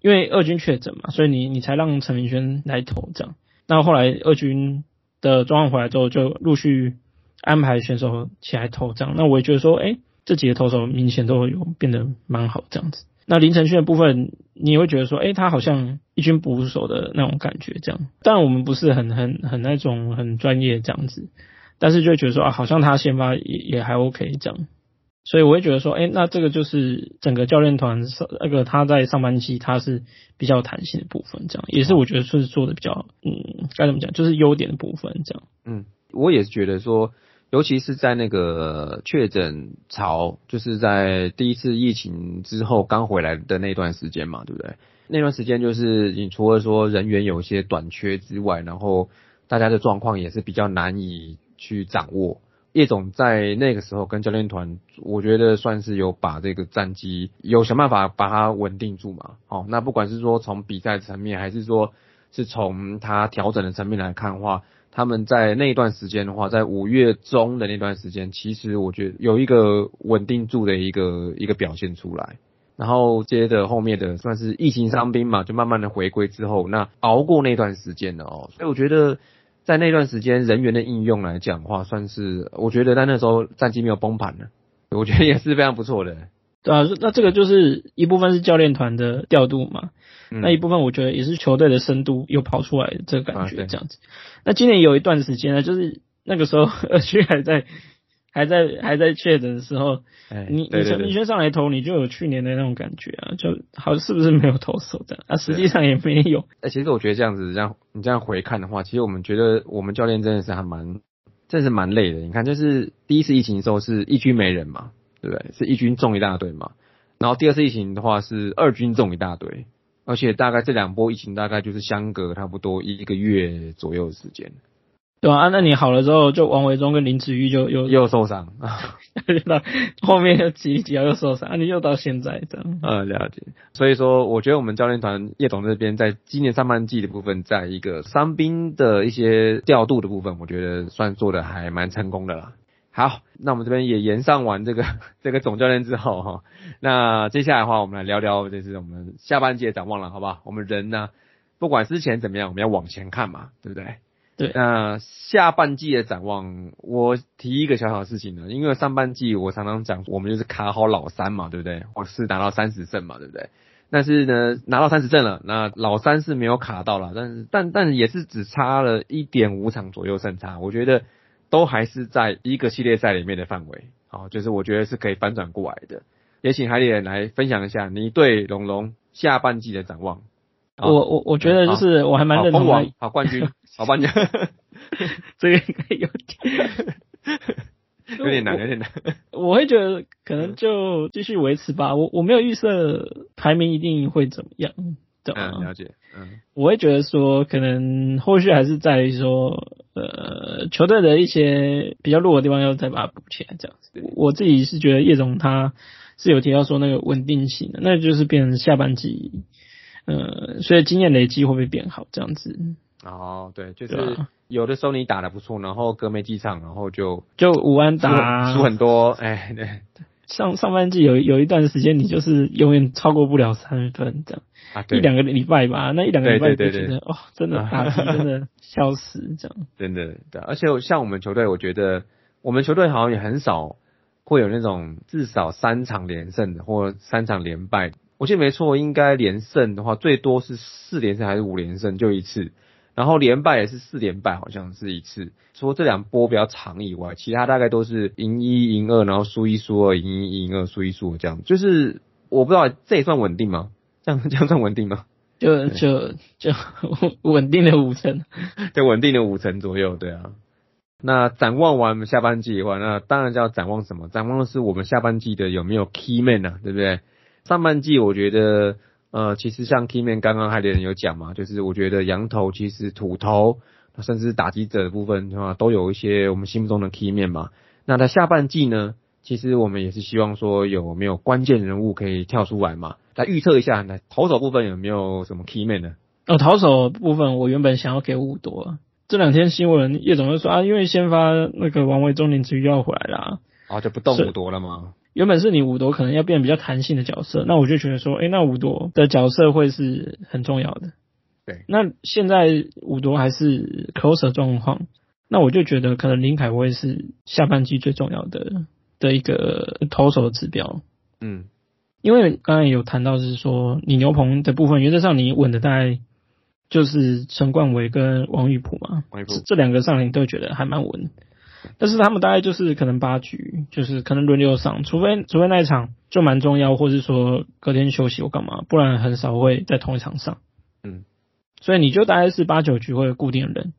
因为二军确诊嘛，所以你你才让陈明轩来投这样。那后来二军的状况回来之后，就陆续安排选手起来投这样。那我也觉得说，哎、这几个投手明显都有变得蛮好这样子。那林承勋的部分，你也会觉得说，哎、他好像一军捕手的那种感觉这样。当然我们不是很很很那种很专业这样子，但是就会觉得说啊，好像他先发也也还 OK 这样。所以我会觉得说，哎、那这个就是整个教练团上那个他在上半期他是比较有弹性的部分，这样也是我觉得是做的比较，嗯，该怎么讲，就是优点的部分，这样。嗯，我也是觉得说，尤其是在那个确诊潮，就是在第一次疫情之后刚回来的那段时间嘛，对不对？那段时间就是你除了说人员有一些短缺之外，然后大家的状况也是比较难以去掌握。叶总在那个时候跟教练团，我觉得算是有把这个战绩有想办法把它稳定住嘛。哦，那不管是说从比赛层面，还是说是从他调整的层面来看的话，他们在那段时间的话，在五月中的那段时间，其实我觉得有一个稳定住的一个一个表现出来。然后接着后面的算是疫情伤兵嘛，就慢慢的回归之后，那熬过那段时间了哦，所以我觉得在那段时间人员的应用来讲的话，算是我觉得在那时候战绩没有崩盘呢，我觉得也是非常不错的。对啊，那这个就是一部分是教练团的调度嘛，嗯那一部分我觉得也是球队的深度又跑出来的这个感觉，这样子。那今年有一段时间呢，就是那个时候 二区还在还在还在确诊的时候，哎你你陈明轩上来投，你就有去年的那种感觉啊，就好是不是没有投手这样啊？实际上也没有。哎，其实我觉得这样子，这样你这样回看的话，其实我们觉得我们教练真的是还蛮，真的是蛮累的。你看，就是第一次疫情的时候是一区没人嘛，对不对？是一军中一大堆嘛。然后第二次疫情的话是二军中一大堆，而且大概这两波疫情大概就是相隔差不多一个月左右的时间，对吧、啊？那你好了之后，就王维忠跟林子玉就又又受伤。那 后面又几几条又受伤，啊，你又到现在这样。呃，了解。所以说，我觉得我们教练团叶董这边在今年上半季的部分，在一个伤兵的一些调度的部分，我觉得算做的还蛮成功的啦。好，那我们这边也延上完这个 这个总教练之后哈，那接下来的话，我们来聊聊就是我们下半季的展望了，好不好？我们人呢，不管之前怎么样，我们要往前看嘛，对不对？对那下半季的展望，我提一个小小的事情呢，因为上半季我常常讲，我们就是卡好老三嘛，对不对？或是拿到三十胜嘛，对不对？但是呢，拿到三十胜了，那老三是没有卡到了，但是但但也是只差了一点五场左右胜差，我觉得都还是在一个系列赛里面的范围。好，就是我觉得是可以翻转过来的。也请海里人来分享一下你对龙龙下半季的展望。我我我觉得就是我还蛮认同的。好冠军，好冠军，这个应该有点 有点难，有点难。我会觉得可能就继续维持吧。我我没有预设排名一定会怎么样。嗯，了解。嗯，我会觉得说，可能后续还是在于说，呃，球队的一些比较弱的地方要再把它补起来，这样子。我自己是觉得叶总他是有提到说那个稳定性的，那就是变成下半季，呃，所以经验累积会不会变好这样子？哦，对，就是有的时候你打的不错，然后隔没几场，然后就就五安打输很多，哎，对。上上半季有有一段时间，你就是永远超过不了三分这样，啊，一两个礼拜吧，那一两个礼拜就觉得哦，真的打真的消失这样。真的，对，而且像我们球队，我觉得我们球队好像也很少会有那种至少三场连胜的或三场连败。我记得没错，应该连胜的话，最多是四连胜还是五连胜就一次。然后连败也是四连败，好像是一次。除了这两波比较长以外，其他大概都是赢一赢二，然后输一输二，赢一赢二，输一输二这样。就是我不知道这也算稳定吗？这样这样算稳定吗？就就就稳定的五成，对，稳定的五成左右，对啊。那展望完下半季的话，那当然就要展望什么？展望的是我们下半季的有没有 key man 啊，对不对？上半季我觉得。呃，其实像 Key Man 刚刚海里人有讲嘛，就是我觉得羊头其实土头，甚至打击者的部分的话，都有一些我们心目中的 Key Man 嘛。那在下半季呢，其实我们也是希望说有没有关键人物可以跳出来嘛，来预测一下，来投手部分有没有什么 Key Man 呢？哦，投手部分我原本想要给五多，这两天新闻叶总就说啊，因为先发那个王维忠林子要回来了，啊就不动五多了吗？原本是你五夺可能要变比较弹性的角色，那我就觉得说，哎，那五夺的角色会是很重要的。对，那现在五夺还是 closer 状况，那我就觉得可能林凯威是下半季最重要的的一个投手的指标。嗯，因为刚才有谈到是说，你牛棚的部分原则上你稳的大概就是陈冠伟跟王玉普嘛，王玉普这两个上你都觉得还蛮稳。但是他们大概就是可能八局，就是可能轮流上，除非除非那一场就蛮重要，或是说隔天休息或干嘛，不然很少会在同一场上。嗯，所以你就大概是八九局会固定人。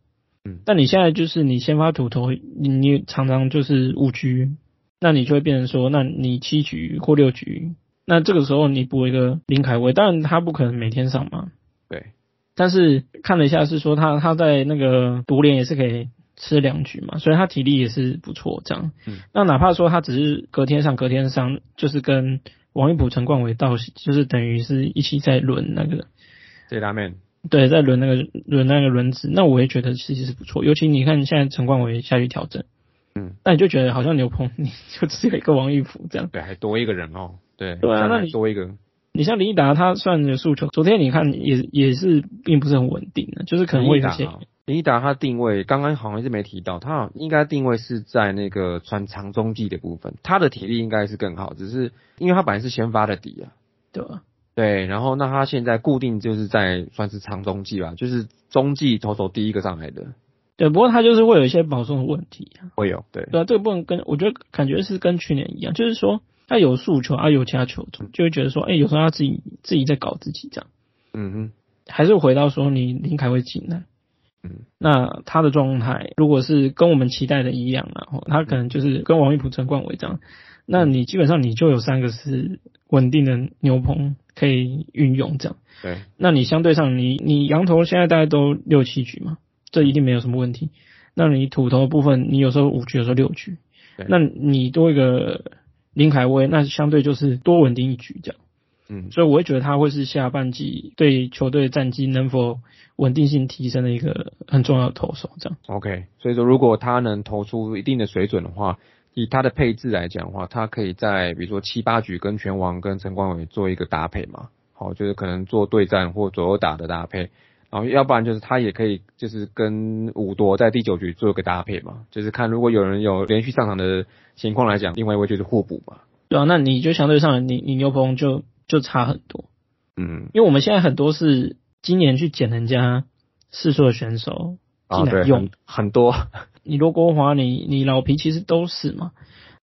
嗯，但你现在就是你先发土头，你你常常就是五局，那你就会变成说，那你七局或六局，那这个时候你补一个林凯威，当然他不可能每天上嘛。对，但是看了一下是说他他在那个独联也是可以。吃两局嘛，所以他体力也是不错，这样。嗯。那哪怕说他只是隔天上，隔天上，就是跟王一普、陈冠伟到，就是等于是一起在轮那个。对，拉面。对，在轮那个轮那个轮子，那我也觉得其实是不错。尤其你看现在陈冠伟下去调整，嗯，那你就觉得好像牛棚你就只有一个王玉普这样。对，还多一个人哦。对。对啊，那你多一个。你像林毅达，他算有诉求，昨天你看也也是并不是很稳定的，就是可能会有些。林毅达他定位刚刚好像是没提到，他应该定位是在那个传长中继的部分，他的体力应该是更好，只是因为他本来是先发的底啊，对吧？对，然后那他现在固定就是在算是长中继吧，就是中继投手第一个上来的。对，不过他就是会有一些保送的问题啊，会有，对，对啊，这个部分跟我觉得感觉是跟去年一样，就是说他有诉求啊，有其他球种，就会觉得说，哎，有时候他自己自己在搞自己这样，嗯哼，还是回到说你林凯会进来。嗯，那他的状态如果是跟我们期待的一样啊，他可能就是跟王玉普、陈冠伟这样，那你基本上你就有三个是稳定的牛棚可以运用这样。对，那你相对上你你羊头现在大概都六七局嘛，这一定没有什么问题。那你土头部分，你有时候五局，有时候六局，那你多一个林凯威，那相对就是多稳定一局这样。嗯，所以我会觉得他会是下半季对球队战绩能否稳定性提升的一个很重要的投手，这样。OK，所以说如果他能投出一定的水准的话，以他的配置来讲的话，他可以在比如说七八局跟拳王跟陈冠伟做一个搭配嘛，好，就是可能做对战或左右打的搭配，然后要不然就是他也可以就是跟五多在第九局做一个搭配嘛，就是看如果有人有连续上场的情况来讲，另外一位就是互补嘛。对啊，那你就相对上你你牛棚就。就差很多，嗯，因为我们现在很多是今年去捡人家试错的选手进来用，很多，你罗国华，你你老皮其实都是嘛。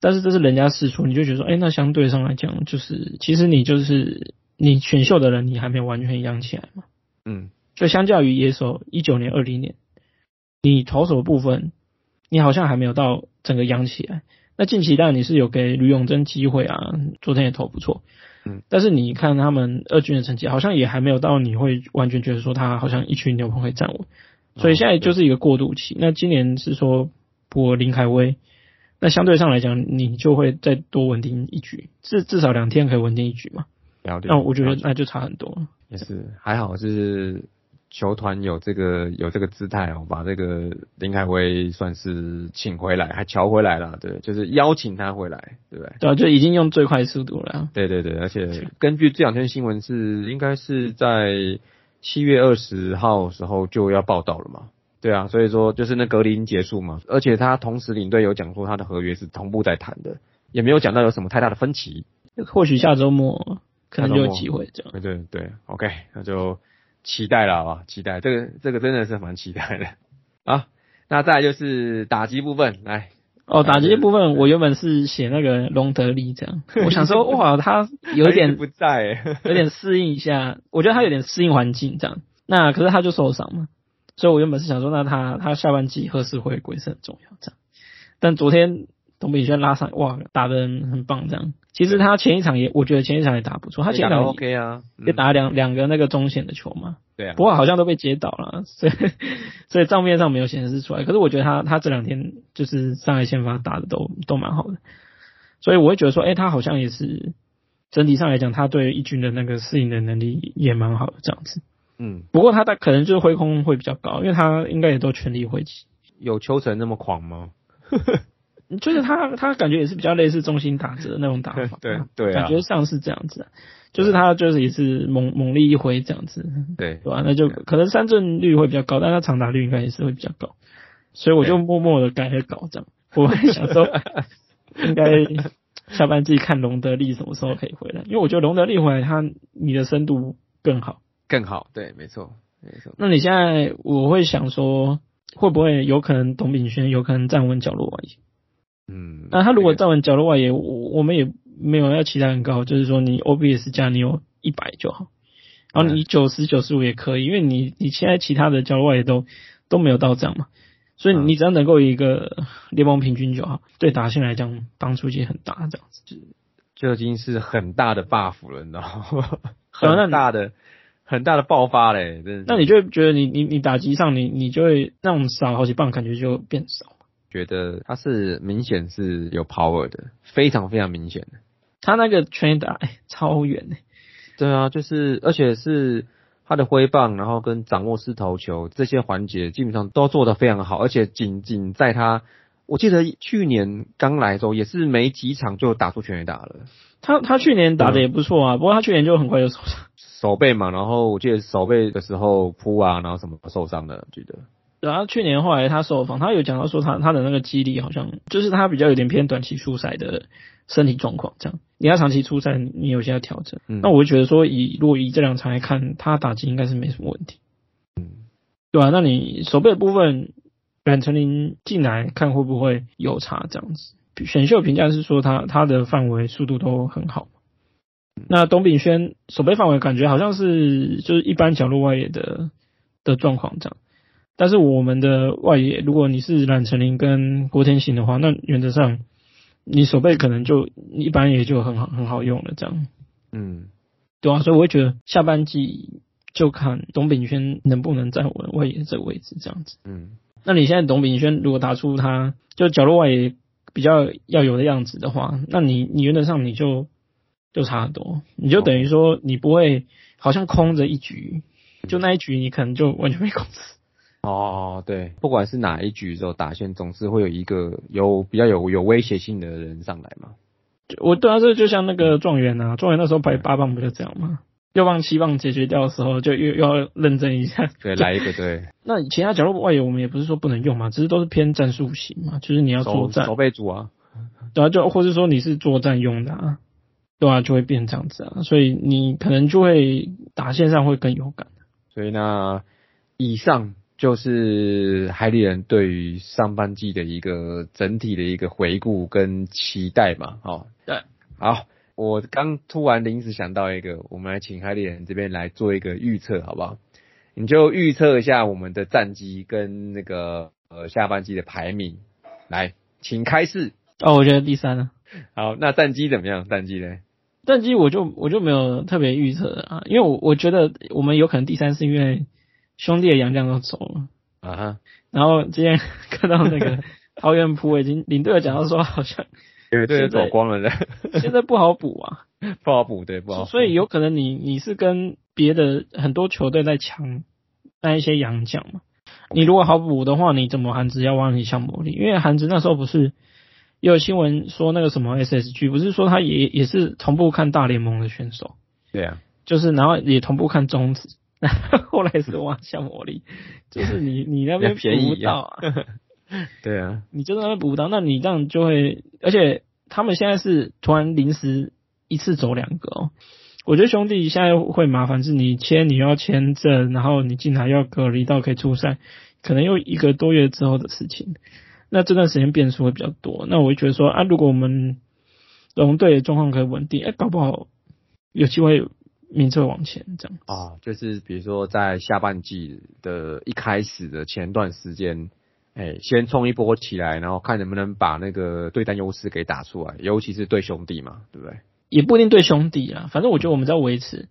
但是这是人家试出，你就觉得说，哎，那相对上来讲，就是其实你就是你选秀的人，你还没有完全养起来嘛。嗯，就相较于野手一九年、二零年，你投手部分，你好像还没有到整个养起来。那近期当然你是有给吕永贞机会啊，昨天也投不错。嗯，但是你看他们二军的成绩，好像也还没有到你会完全觉得说他好像一群牛棚会站稳。所以现在就是一个过渡期。那今年是说补林凯威。那相对上来讲，你就会再多稳定一局，至至少两天可以稳定一局嘛。那我觉得那就差很多。也是还好，就是球团有这个有这个姿态哦，把这个林凯威算是请回来，还瞧回来了，对，就是邀请他回来，对不对？对啊，就已经用最快速度了。对对对，而且根据这两天新闻是，应该是在七月二十号时候就要报道了嘛。对啊，所以说就是那隔离结束嘛，而且他同时领队有讲说他的合约是同步在谈的，也没有讲到有什么太大的分歧。或许下周末可能就有机会这样。对对对，OK，那就期待了啊，期待这个这个真的是蛮期待的 啊。那再就是打击部分来哦，打击部分我原本是写那个隆德利这样，我想说 哇，他有点不在，有点适应一下，我觉得他有点适应环境这样。那可是他就受伤嘛。所以我原本是想说，那他他下半季何时回归是很重要这样。但昨天董炳轩拉上，哇，打的很棒这样。其实他前一场也，我觉得前一场也打不错。他前一场 OK 啊，也打两两个那个中线的球嘛。对啊。不过好像都被接倒了，所以所以账面上没有显示出来。可是我觉得他他这两天就是上海先发打的都都蛮好的。所以我会觉得说，哎，他好像也是整体上来讲，他对一军的那个适应的能力也蛮好的这样子。嗯，不过他的可能就是挥空会比较高，因为他应该也都全力挥击。有秋成那么狂吗？就是他，他感觉也是比较类似中心打折那种打法。对对感觉上是这样子，就是他就是也是猛猛力一挥这样子。对，对吧？那就可能三振率会比较高，但他长打率应该也是会比较高。所以我就默默的改了稿这样。我想说，应该下半季看隆德利什么时候可以回来，因为我觉得隆德利回来，他你的深度更好。更好，对，没错，没错。那你现在我会想说，会不会有可能董炳轩有可能站稳角落外野？嗯，那他如果站稳角落外野，我我们也没有要期待很高，就是说你 OBS 加你有一百就好，然后你九十九十五也可以，因为你你现在其他的角落外野都都没有到这样嘛，所以你只要能够一个联盟平均就好，对打线来讲帮助也很大，这样子就就已经是很大的 buff 了，你知道吗？很大的。很大的爆发嘞，真那你就觉得你你你打击上你你就会那种少好几棒，感觉就变少。觉得他是明显是有 power 的，非常非常明显的。他那个全打哎超远哎。对啊，就是而且是他的挥棒，然后跟掌握失投球这些环节基本上都做得非常好，而且仅仅在他，我记得去年刚来的时候也是没几场就打出全垒打了。他他去年打的也不错啊，不过他去年就很快就受伤。手背嘛，然后我记得手背的时候扑啊，然后什么受伤的，记得。然后去年后来他受访，他有讲到说他他的那个肌力好像就是他比较有点偏短期出赛的身体状况这样。你要长期出赛，你有些要调整。那我就觉得说以如果以这两场来看，他打击应该是没什么问题。嗯，对啊？那你手背的部分，阮成林进来看会不会有差这样子？选秀评价是说他他的范围速度都很好。那董炳轩守备范围感觉好像是就是一般角落外野的的状况这样，但是我们的外野，如果你是冉成林跟郭天行的话，那原则上你手背可能就一般也就很好很好用了这样。嗯，对啊，所以我会觉得下半季就看董炳轩能不能站稳外野这个位置这样子。嗯，那你现在董炳轩如果打出他就角落外野比较要有的样子的话，那你你原则上你就。就差很多，你就等于说你不会好像空着一局，就那一局你可能就完全没控制。哦，对，不管是哪一局时候打线，总是会有一个有比较有有威胁性的人上来嘛。我对啊，这就像那个状元啊，状元那时候排八棒不就这样吗？六棒七棒解决掉的时候，就又要认真一下。对，来一个对。那其他角落外野我们也不是说不能用嘛，只是都是偏战术型嘛，就是你要作战。守备组啊。对啊，就或者说你是作战用的啊。对啊，就会变这样子啊，所以你可能就会打线上会更有感。所以呢，以上就是海里人对于上半季的一个整体的一个回顾跟期待嘛，哦，对，好，我刚突然临时想到一个，我们来请海里人这边来做一个预测，好不好？你就预测一下我们的战绩跟那个呃下半季的排名，来，请开始。哦，我觉得第三呢。好，那战绩怎么样？战绩呢？战绩我就我就没有特别预测啊，因为我我觉得我们有可能第三是因为兄弟的杨将都走了啊哈。然后今天看到那个 桃园普已经领队讲到说好像有队走光了的，现在不好补啊，不好补对不好。所以有可能你你是跟别的很多球队在抢那一些洋将嘛？你如果好补的话，你怎么韩职要往你向魔力？因为韩职那时候不是。也有新闻说那个什么 SSG 不是说他也也是同步看大联盟的选手，对啊，就是然后也同步看中职，后来是往下魔力，就是你 你那边补不到啊，对啊，你就那边补不到，那你这样就会，而且他们现在是突然临时一次走两个哦，我觉得兄弟现在会麻烦是你签你要签证，然后你进来要隔离到可以出赛，可能又一个多月之后的事情。那这段时间变数会比较多，那我就觉得说啊，如果我们龙队的状况可以稳定，哎，搞不好有机会名次往前这样。啊，就是比如说在下半季的一开始的前段时间，哎，先冲一波起来，然后看能不能把那个对战优势给打出来，尤其是对兄弟嘛，对不对？也不一定对兄弟啊，反正我觉得我们在维持。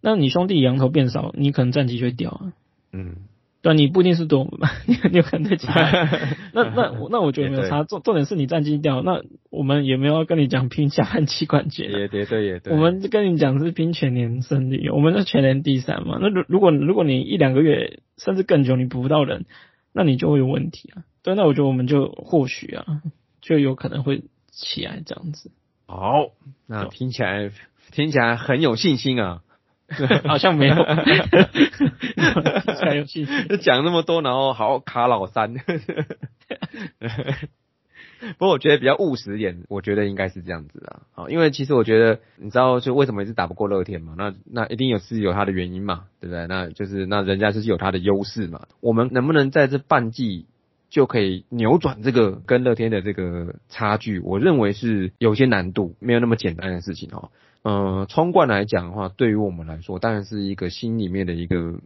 那你兄弟羊头变少，你可能战绩就会掉啊。嗯。对，你不一定是多，你 你有可能对其他。那那那我觉得没有差，重重点是你战绩掉，那我们也没有要跟你讲拼下半季冠军。也对对也对。我们跟你讲是拼全年胜利，我们是全年第三嘛。那如如果如果你一两个月甚至更久你补不到人，那你就会有问题啊。对，那我觉得我们就或许啊，就有可能会起来这样子。好，那听起来听起来很有信心啊。好像没有，才有信心。讲那么多，然后好卡老三。不过我觉得比较务实一点，我觉得应该是这样子啊。好，因为其实我觉得，你知道就为什么一直打不过乐天嘛？那那一定有是有他的原因嘛，对不对？那就是那人家就是有他的优势嘛。我们能不能在这半季就可以扭转这个跟乐天的这个差距？我认为是有些难度，没有那么简单的事情哦。呃，冲冠来讲的话，对于我们来说，当然是一个心里面的一个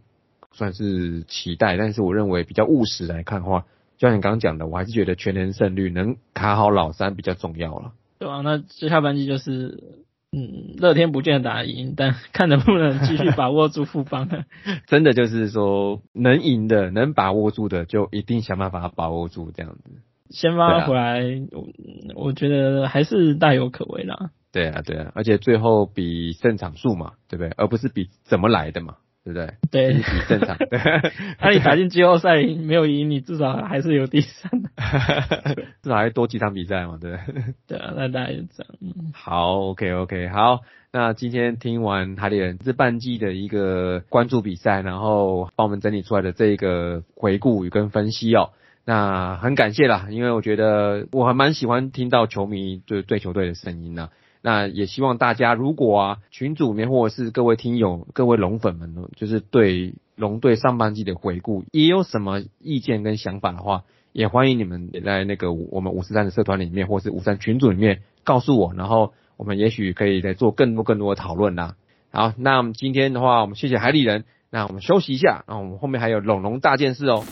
算是期待。但是我认为比较务实来看的话，就像你刚刚讲的，我还是觉得全年胜率能卡好老三比较重要了。对啊，那这下半季就是，嗯，乐天不见得打赢，但看能不能继续把握住副帮。真的就是说，能赢的、能把握住的，就一定想办法把握住这样子。先发回来，我我觉得还是大有可为啦。对啊，对啊，而且最后比胜场数嘛，对不对？而不是比怎么来的嘛，对不对？对，比正常。那你打进季后赛没有赢，你至少还是有第三，至少还多几场比赛嘛，对不对？对啊，那大概就这样。好，OK，OK，好。那今天听完海里人这半季的一个关注比赛，然后帮我们整理出来的这一个回顾与跟分析哦。那很感谢啦，因为我觉得我还蛮喜欢听到球迷对对球队的声音呢。那也希望大家，如果啊群主面或者是各位听友、各位龙粉们呢，就是对龙队上半季的回顾也有什么意见跟想法的话，也欢迎你们在那个我们五十三的社团里面，或是五三群组里面告诉我，然后我们也许可以再做更多更多的讨论啦。好，那我们今天的话，我们谢谢海里人，那我们休息一下，那我们后面还有龙龙大件事哦。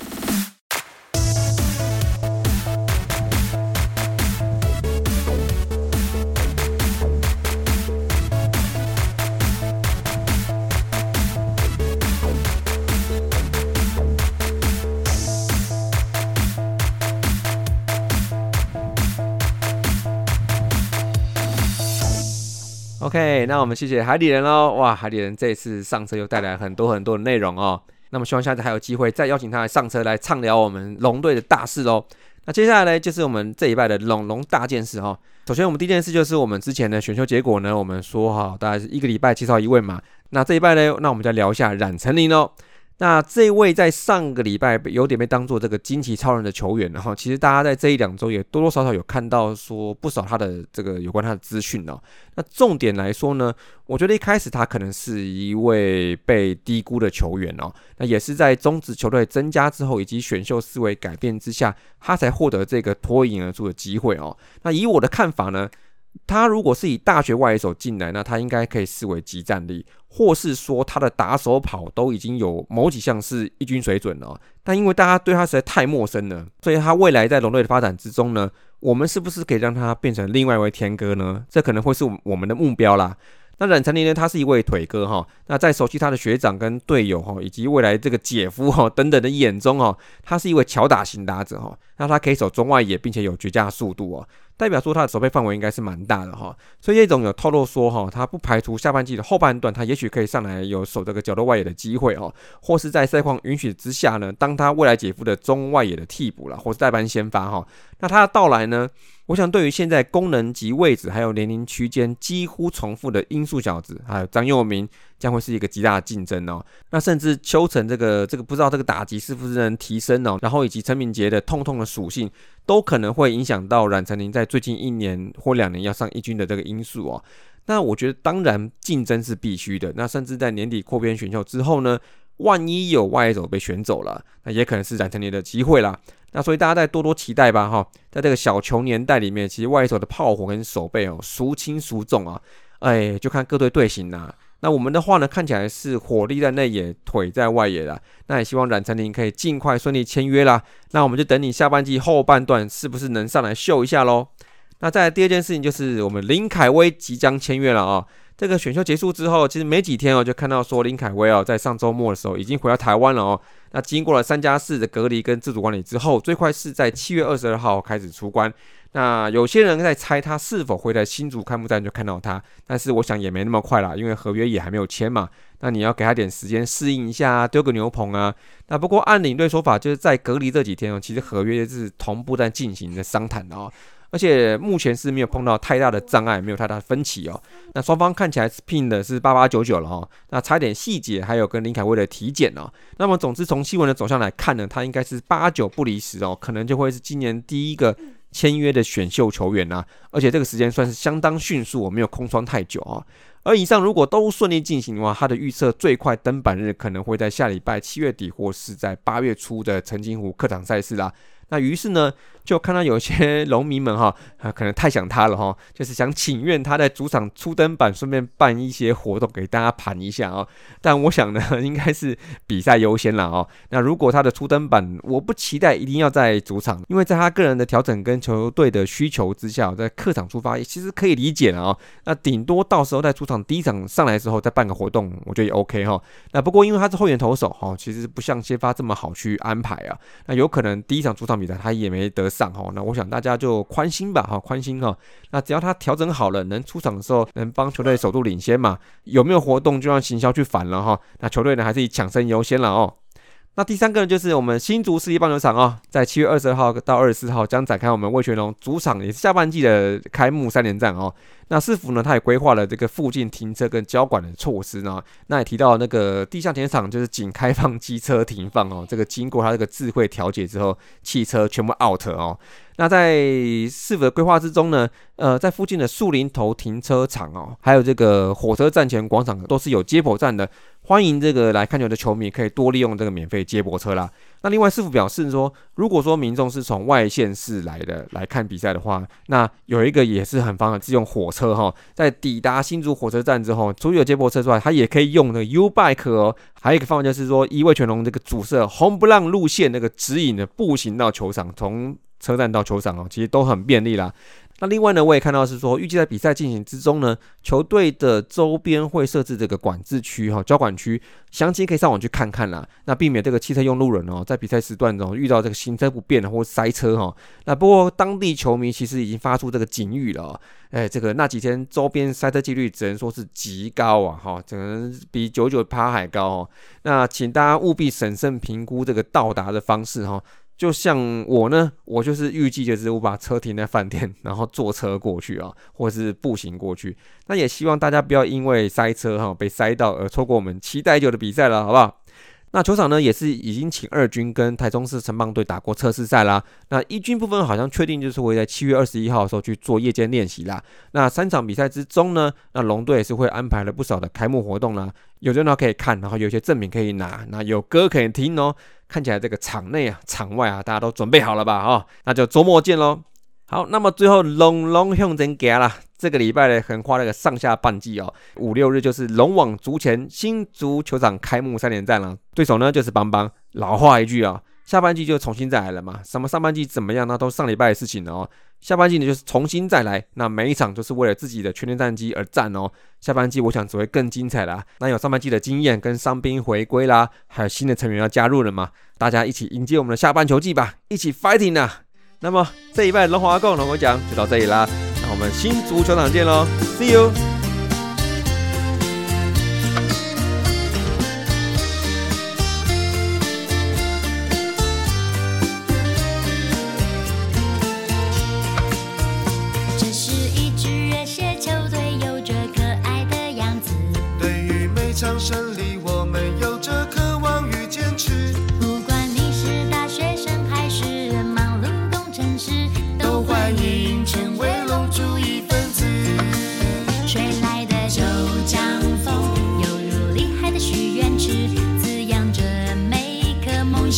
OK，那我们谢谢海底人喽。哇，海底人这次上车又带来很多很多的内容哦。那么希望下次还有机会再邀请他来上车来畅聊我们龙队的大事喽。那接下来呢，就是我们这一拜的龙龙大件事哈。首先，我们第一件事就是我们之前的选秀结果呢，我们说好，大概是一个礼拜介绍一位嘛。那这一拜呢，那我们再聊一下冉成林哦。那这位在上个礼拜有点被当做这个惊奇超人的球员，然后其实大家在这一两周也多多少少有看到说不少他的这个有关他的资讯哦。那重点来说呢，我觉得一开始他可能是一位被低估的球员哦。那也是在中职球队增加之后，以及选秀思维改变之下，他才获得这个脱颖而出的机会哦。那以我的看法呢？他如果是以大学外野手进来，那他应该可以视为极战力，或是说他的打手跑都已经有某几项是一军水准了。但因为大家对他实在太陌生了，所以他未来在龙队的发展之中呢，我们是不是可以让他变成另外一位天哥呢？这可能会是我们的目标啦。那冉成林呢？他是一位腿哥哈。那在熟悉他的学长跟队友哈，以及未来这个姐夫哈等等的眼中哦，他是一位巧打型打者哈。那他可以守中外野，并且有绝佳速度哦。代表说他的守备范围应该是蛮大的哈，所以叶总有透露说哈，他不排除下半季的后半段，他也许可以上来有守这个角落外野的机会哦，或是在赛况允许之下呢，当他未来姐夫的中外野的替补了，或是代班先发哈。那他的到来呢，我想对于现在功能及位置还有年龄区间几乎重复的音速小子，还有张佑明。将会是一个极大的竞争哦。那甚至秋成这个这个不知道这个打击是不是能提升哦，然后以及陈敏杰的痛痛的属性，都可能会影响到冉成林在最近一年或两年要上一军的这个因素哦。那我觉得当然竞争是必须的。那甚至在年底扩编选秀之后呢，万一有外手被选走了，那也可能是冉成林的机会啦。那所以大家再多多期待吧哈。在这个小球年代里面，其实外手的炮火跟手背哦，孰轻孰重啊？哎，就看各队队形啦。那我们的话呢，看起来是火力在内野，腿在外野了。那也希望冉成林可以尽快顺利签约啦。那我们就等你下半季后半段是不是能上来秀一下喽？那再来第二件事情就是我们林凯威即将签约了啊。这个选秀结束之后，其实没几天哦，就看到说林凯威哦，在上周末的时候已经回到台湾了哦。那经过了三加四的隔离跟自主管理之后，最快是在七月二十二号开始出关。那有些人在猜他是否会在新竹开幕战就看到他，但是我想也没那么快啦，因为合约也还没有签嘛。那你要给他点时间适应一下，丢个牛棚啊。那不过按领队说法，就是在隔离这几天哦，其实合约是同步在进行的商谈的哦。而且目前是没有碰到太大的障碍，没有太大的分歧哦。那双方看起来是拼的是八八九九了哈。那差一点细节还有跟林凯威的体检哦。那么总之从新闻的走向来看呢，他应该是八九不离十哦，可能就会是今年第一个签约的选秀球员呐。而且这个时间算是相当迅速，我没有空窗太久啊。而以上如果都顺利进行的话，他的预测最快登板日可能会在下礼拜七月底或是在八月初的陈金湖客场赛事啦。那于是呢，就看到有些农民们哈，啊，可能太想他了哈，就是想请愿他在主场出登板，顺便办一些活动给大家盘一下啊。但我想呢，应该是比赛优先了哦。那如果他的出登板，我不期待一定要在主场，因为在他个人的调整跟球队的需求之下，在客场出发也其实可以理解了啊。那顶多到时候在主场第一场上来之后再办个活动，我觉得也 OK 哈。那不过因为他是后援投手哈，其实不像先发这么好去安排啊。那有可能第一场主场。比赛他也没得上哈，那我想大家就宽心吧哈，宽心哈。那只要他调整好了，能出场的时候能帮球队守住领先嘛？有没有活动就让行销去反了哈。那球队呢还是以抢胜优先了哦。那第三个呢，就是我们新竹市立棒球场哦，在七月二十二号到二十四号将展开我们魏全龙主场也是下半季的开幕三连战哦。那市府呢，他也规划了这个附近停车跟交管的措施呢。那也提到那个地下停车场就是仅开放机车停放哦，这个经过它这个智慧调节之后，汽车全部 out 哦。那在市府的规划之中呢，呃，在附近的树林头停车场哦，还有这个火车站前广场都是有接驳站的。欢迎这个来看球的球迷可以多利用这个免费接驳车啦。那另外师傅表示说，如果说民众是从外县市来的来看比赛的话，那有一个也是很方便，是用火车哈，在抵达新竹火车站之后，除了接驳车之外，它也可以用那个 U Bike 哦。还有一个方法就是说，一位全龙这个主色红不让路线那个指引的步行到球场，从车站到球场哦，其实都很便利啦。那另外呢，我也看到是说，预计在比赛进行之中呢，球队的周边会设置这个管制区哈，交管区，详情可以上网去看看啦。那避免这个汽车用路人哦，在比赛时段中遇到这个行车不便或塞车哈。那不过当地球迷其实已经发出这个警语了，哎，这个那几天周边塞车几率只能说是极高啊哈，只能比九九趴还高哦。那请大家务必审慎评估这个到达的方式哈。就像我呢，我就是预计就是我把车停在饭店，然后坐车过去啊，或者是步行过去。那也希望大家不要因为塞车哈被塞到而错过我们期待已久的比赛了，好不好？那球场呢，也是已经请二军跟台中市城棒队打过测试赛啦。那一军部分好像确定就是会在七月二十一号的时候去做夜间练习啦。那三场比赛之中呢，那龙队也是会安排了不少的开幕活动啦，有热闹可以看，然后有一些赠品可以拿，那有歌可以听哦。看起来这个场内啊、场外啊，大家都准备好了吧？哈，那就周末见喽。好，那么最后龙龙向前行啦。这个礼拜呢，横跨那个上下半季哦，五六日就是龙网足前新足球场开幕三连战了。对手呢就是邦邦。老话一句啊，下半季就重新再来了嘛。什么上半季怎么样，那都上礼拜的事情了哦。下半季呢就是重新再来，那每一场都是为了自己的全年战绩而战哦。下半季我想只会更精彩啦。那有上半季的经验跟伤兵回归啦，还有新的成员要加入了嘛？大家一起迎接我们的下半球季吧，一起 fighting 啊！那么这一拜龙华共龙我讲就到这里啦。那我们新足球场见喽，See you。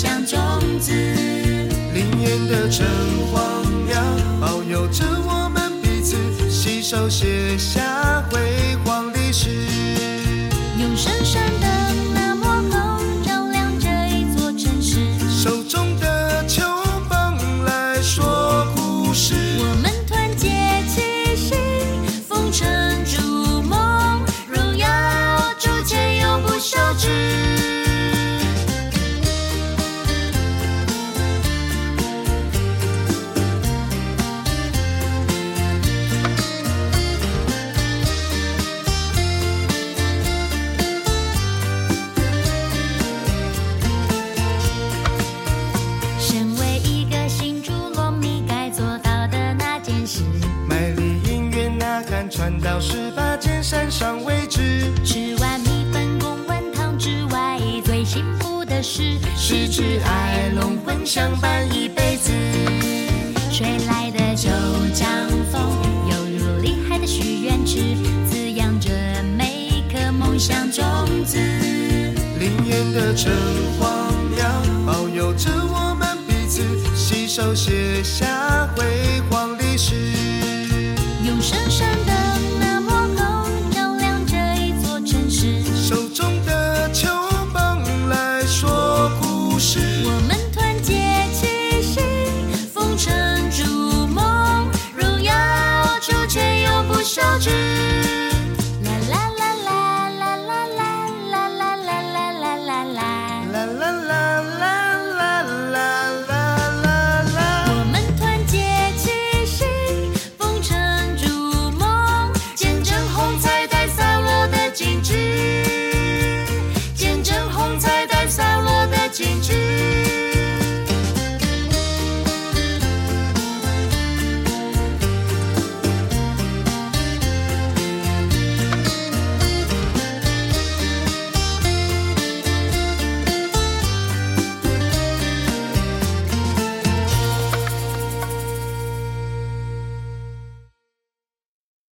像种子。灵验的城隍庙，保佑着我们彼此，携手写下回忆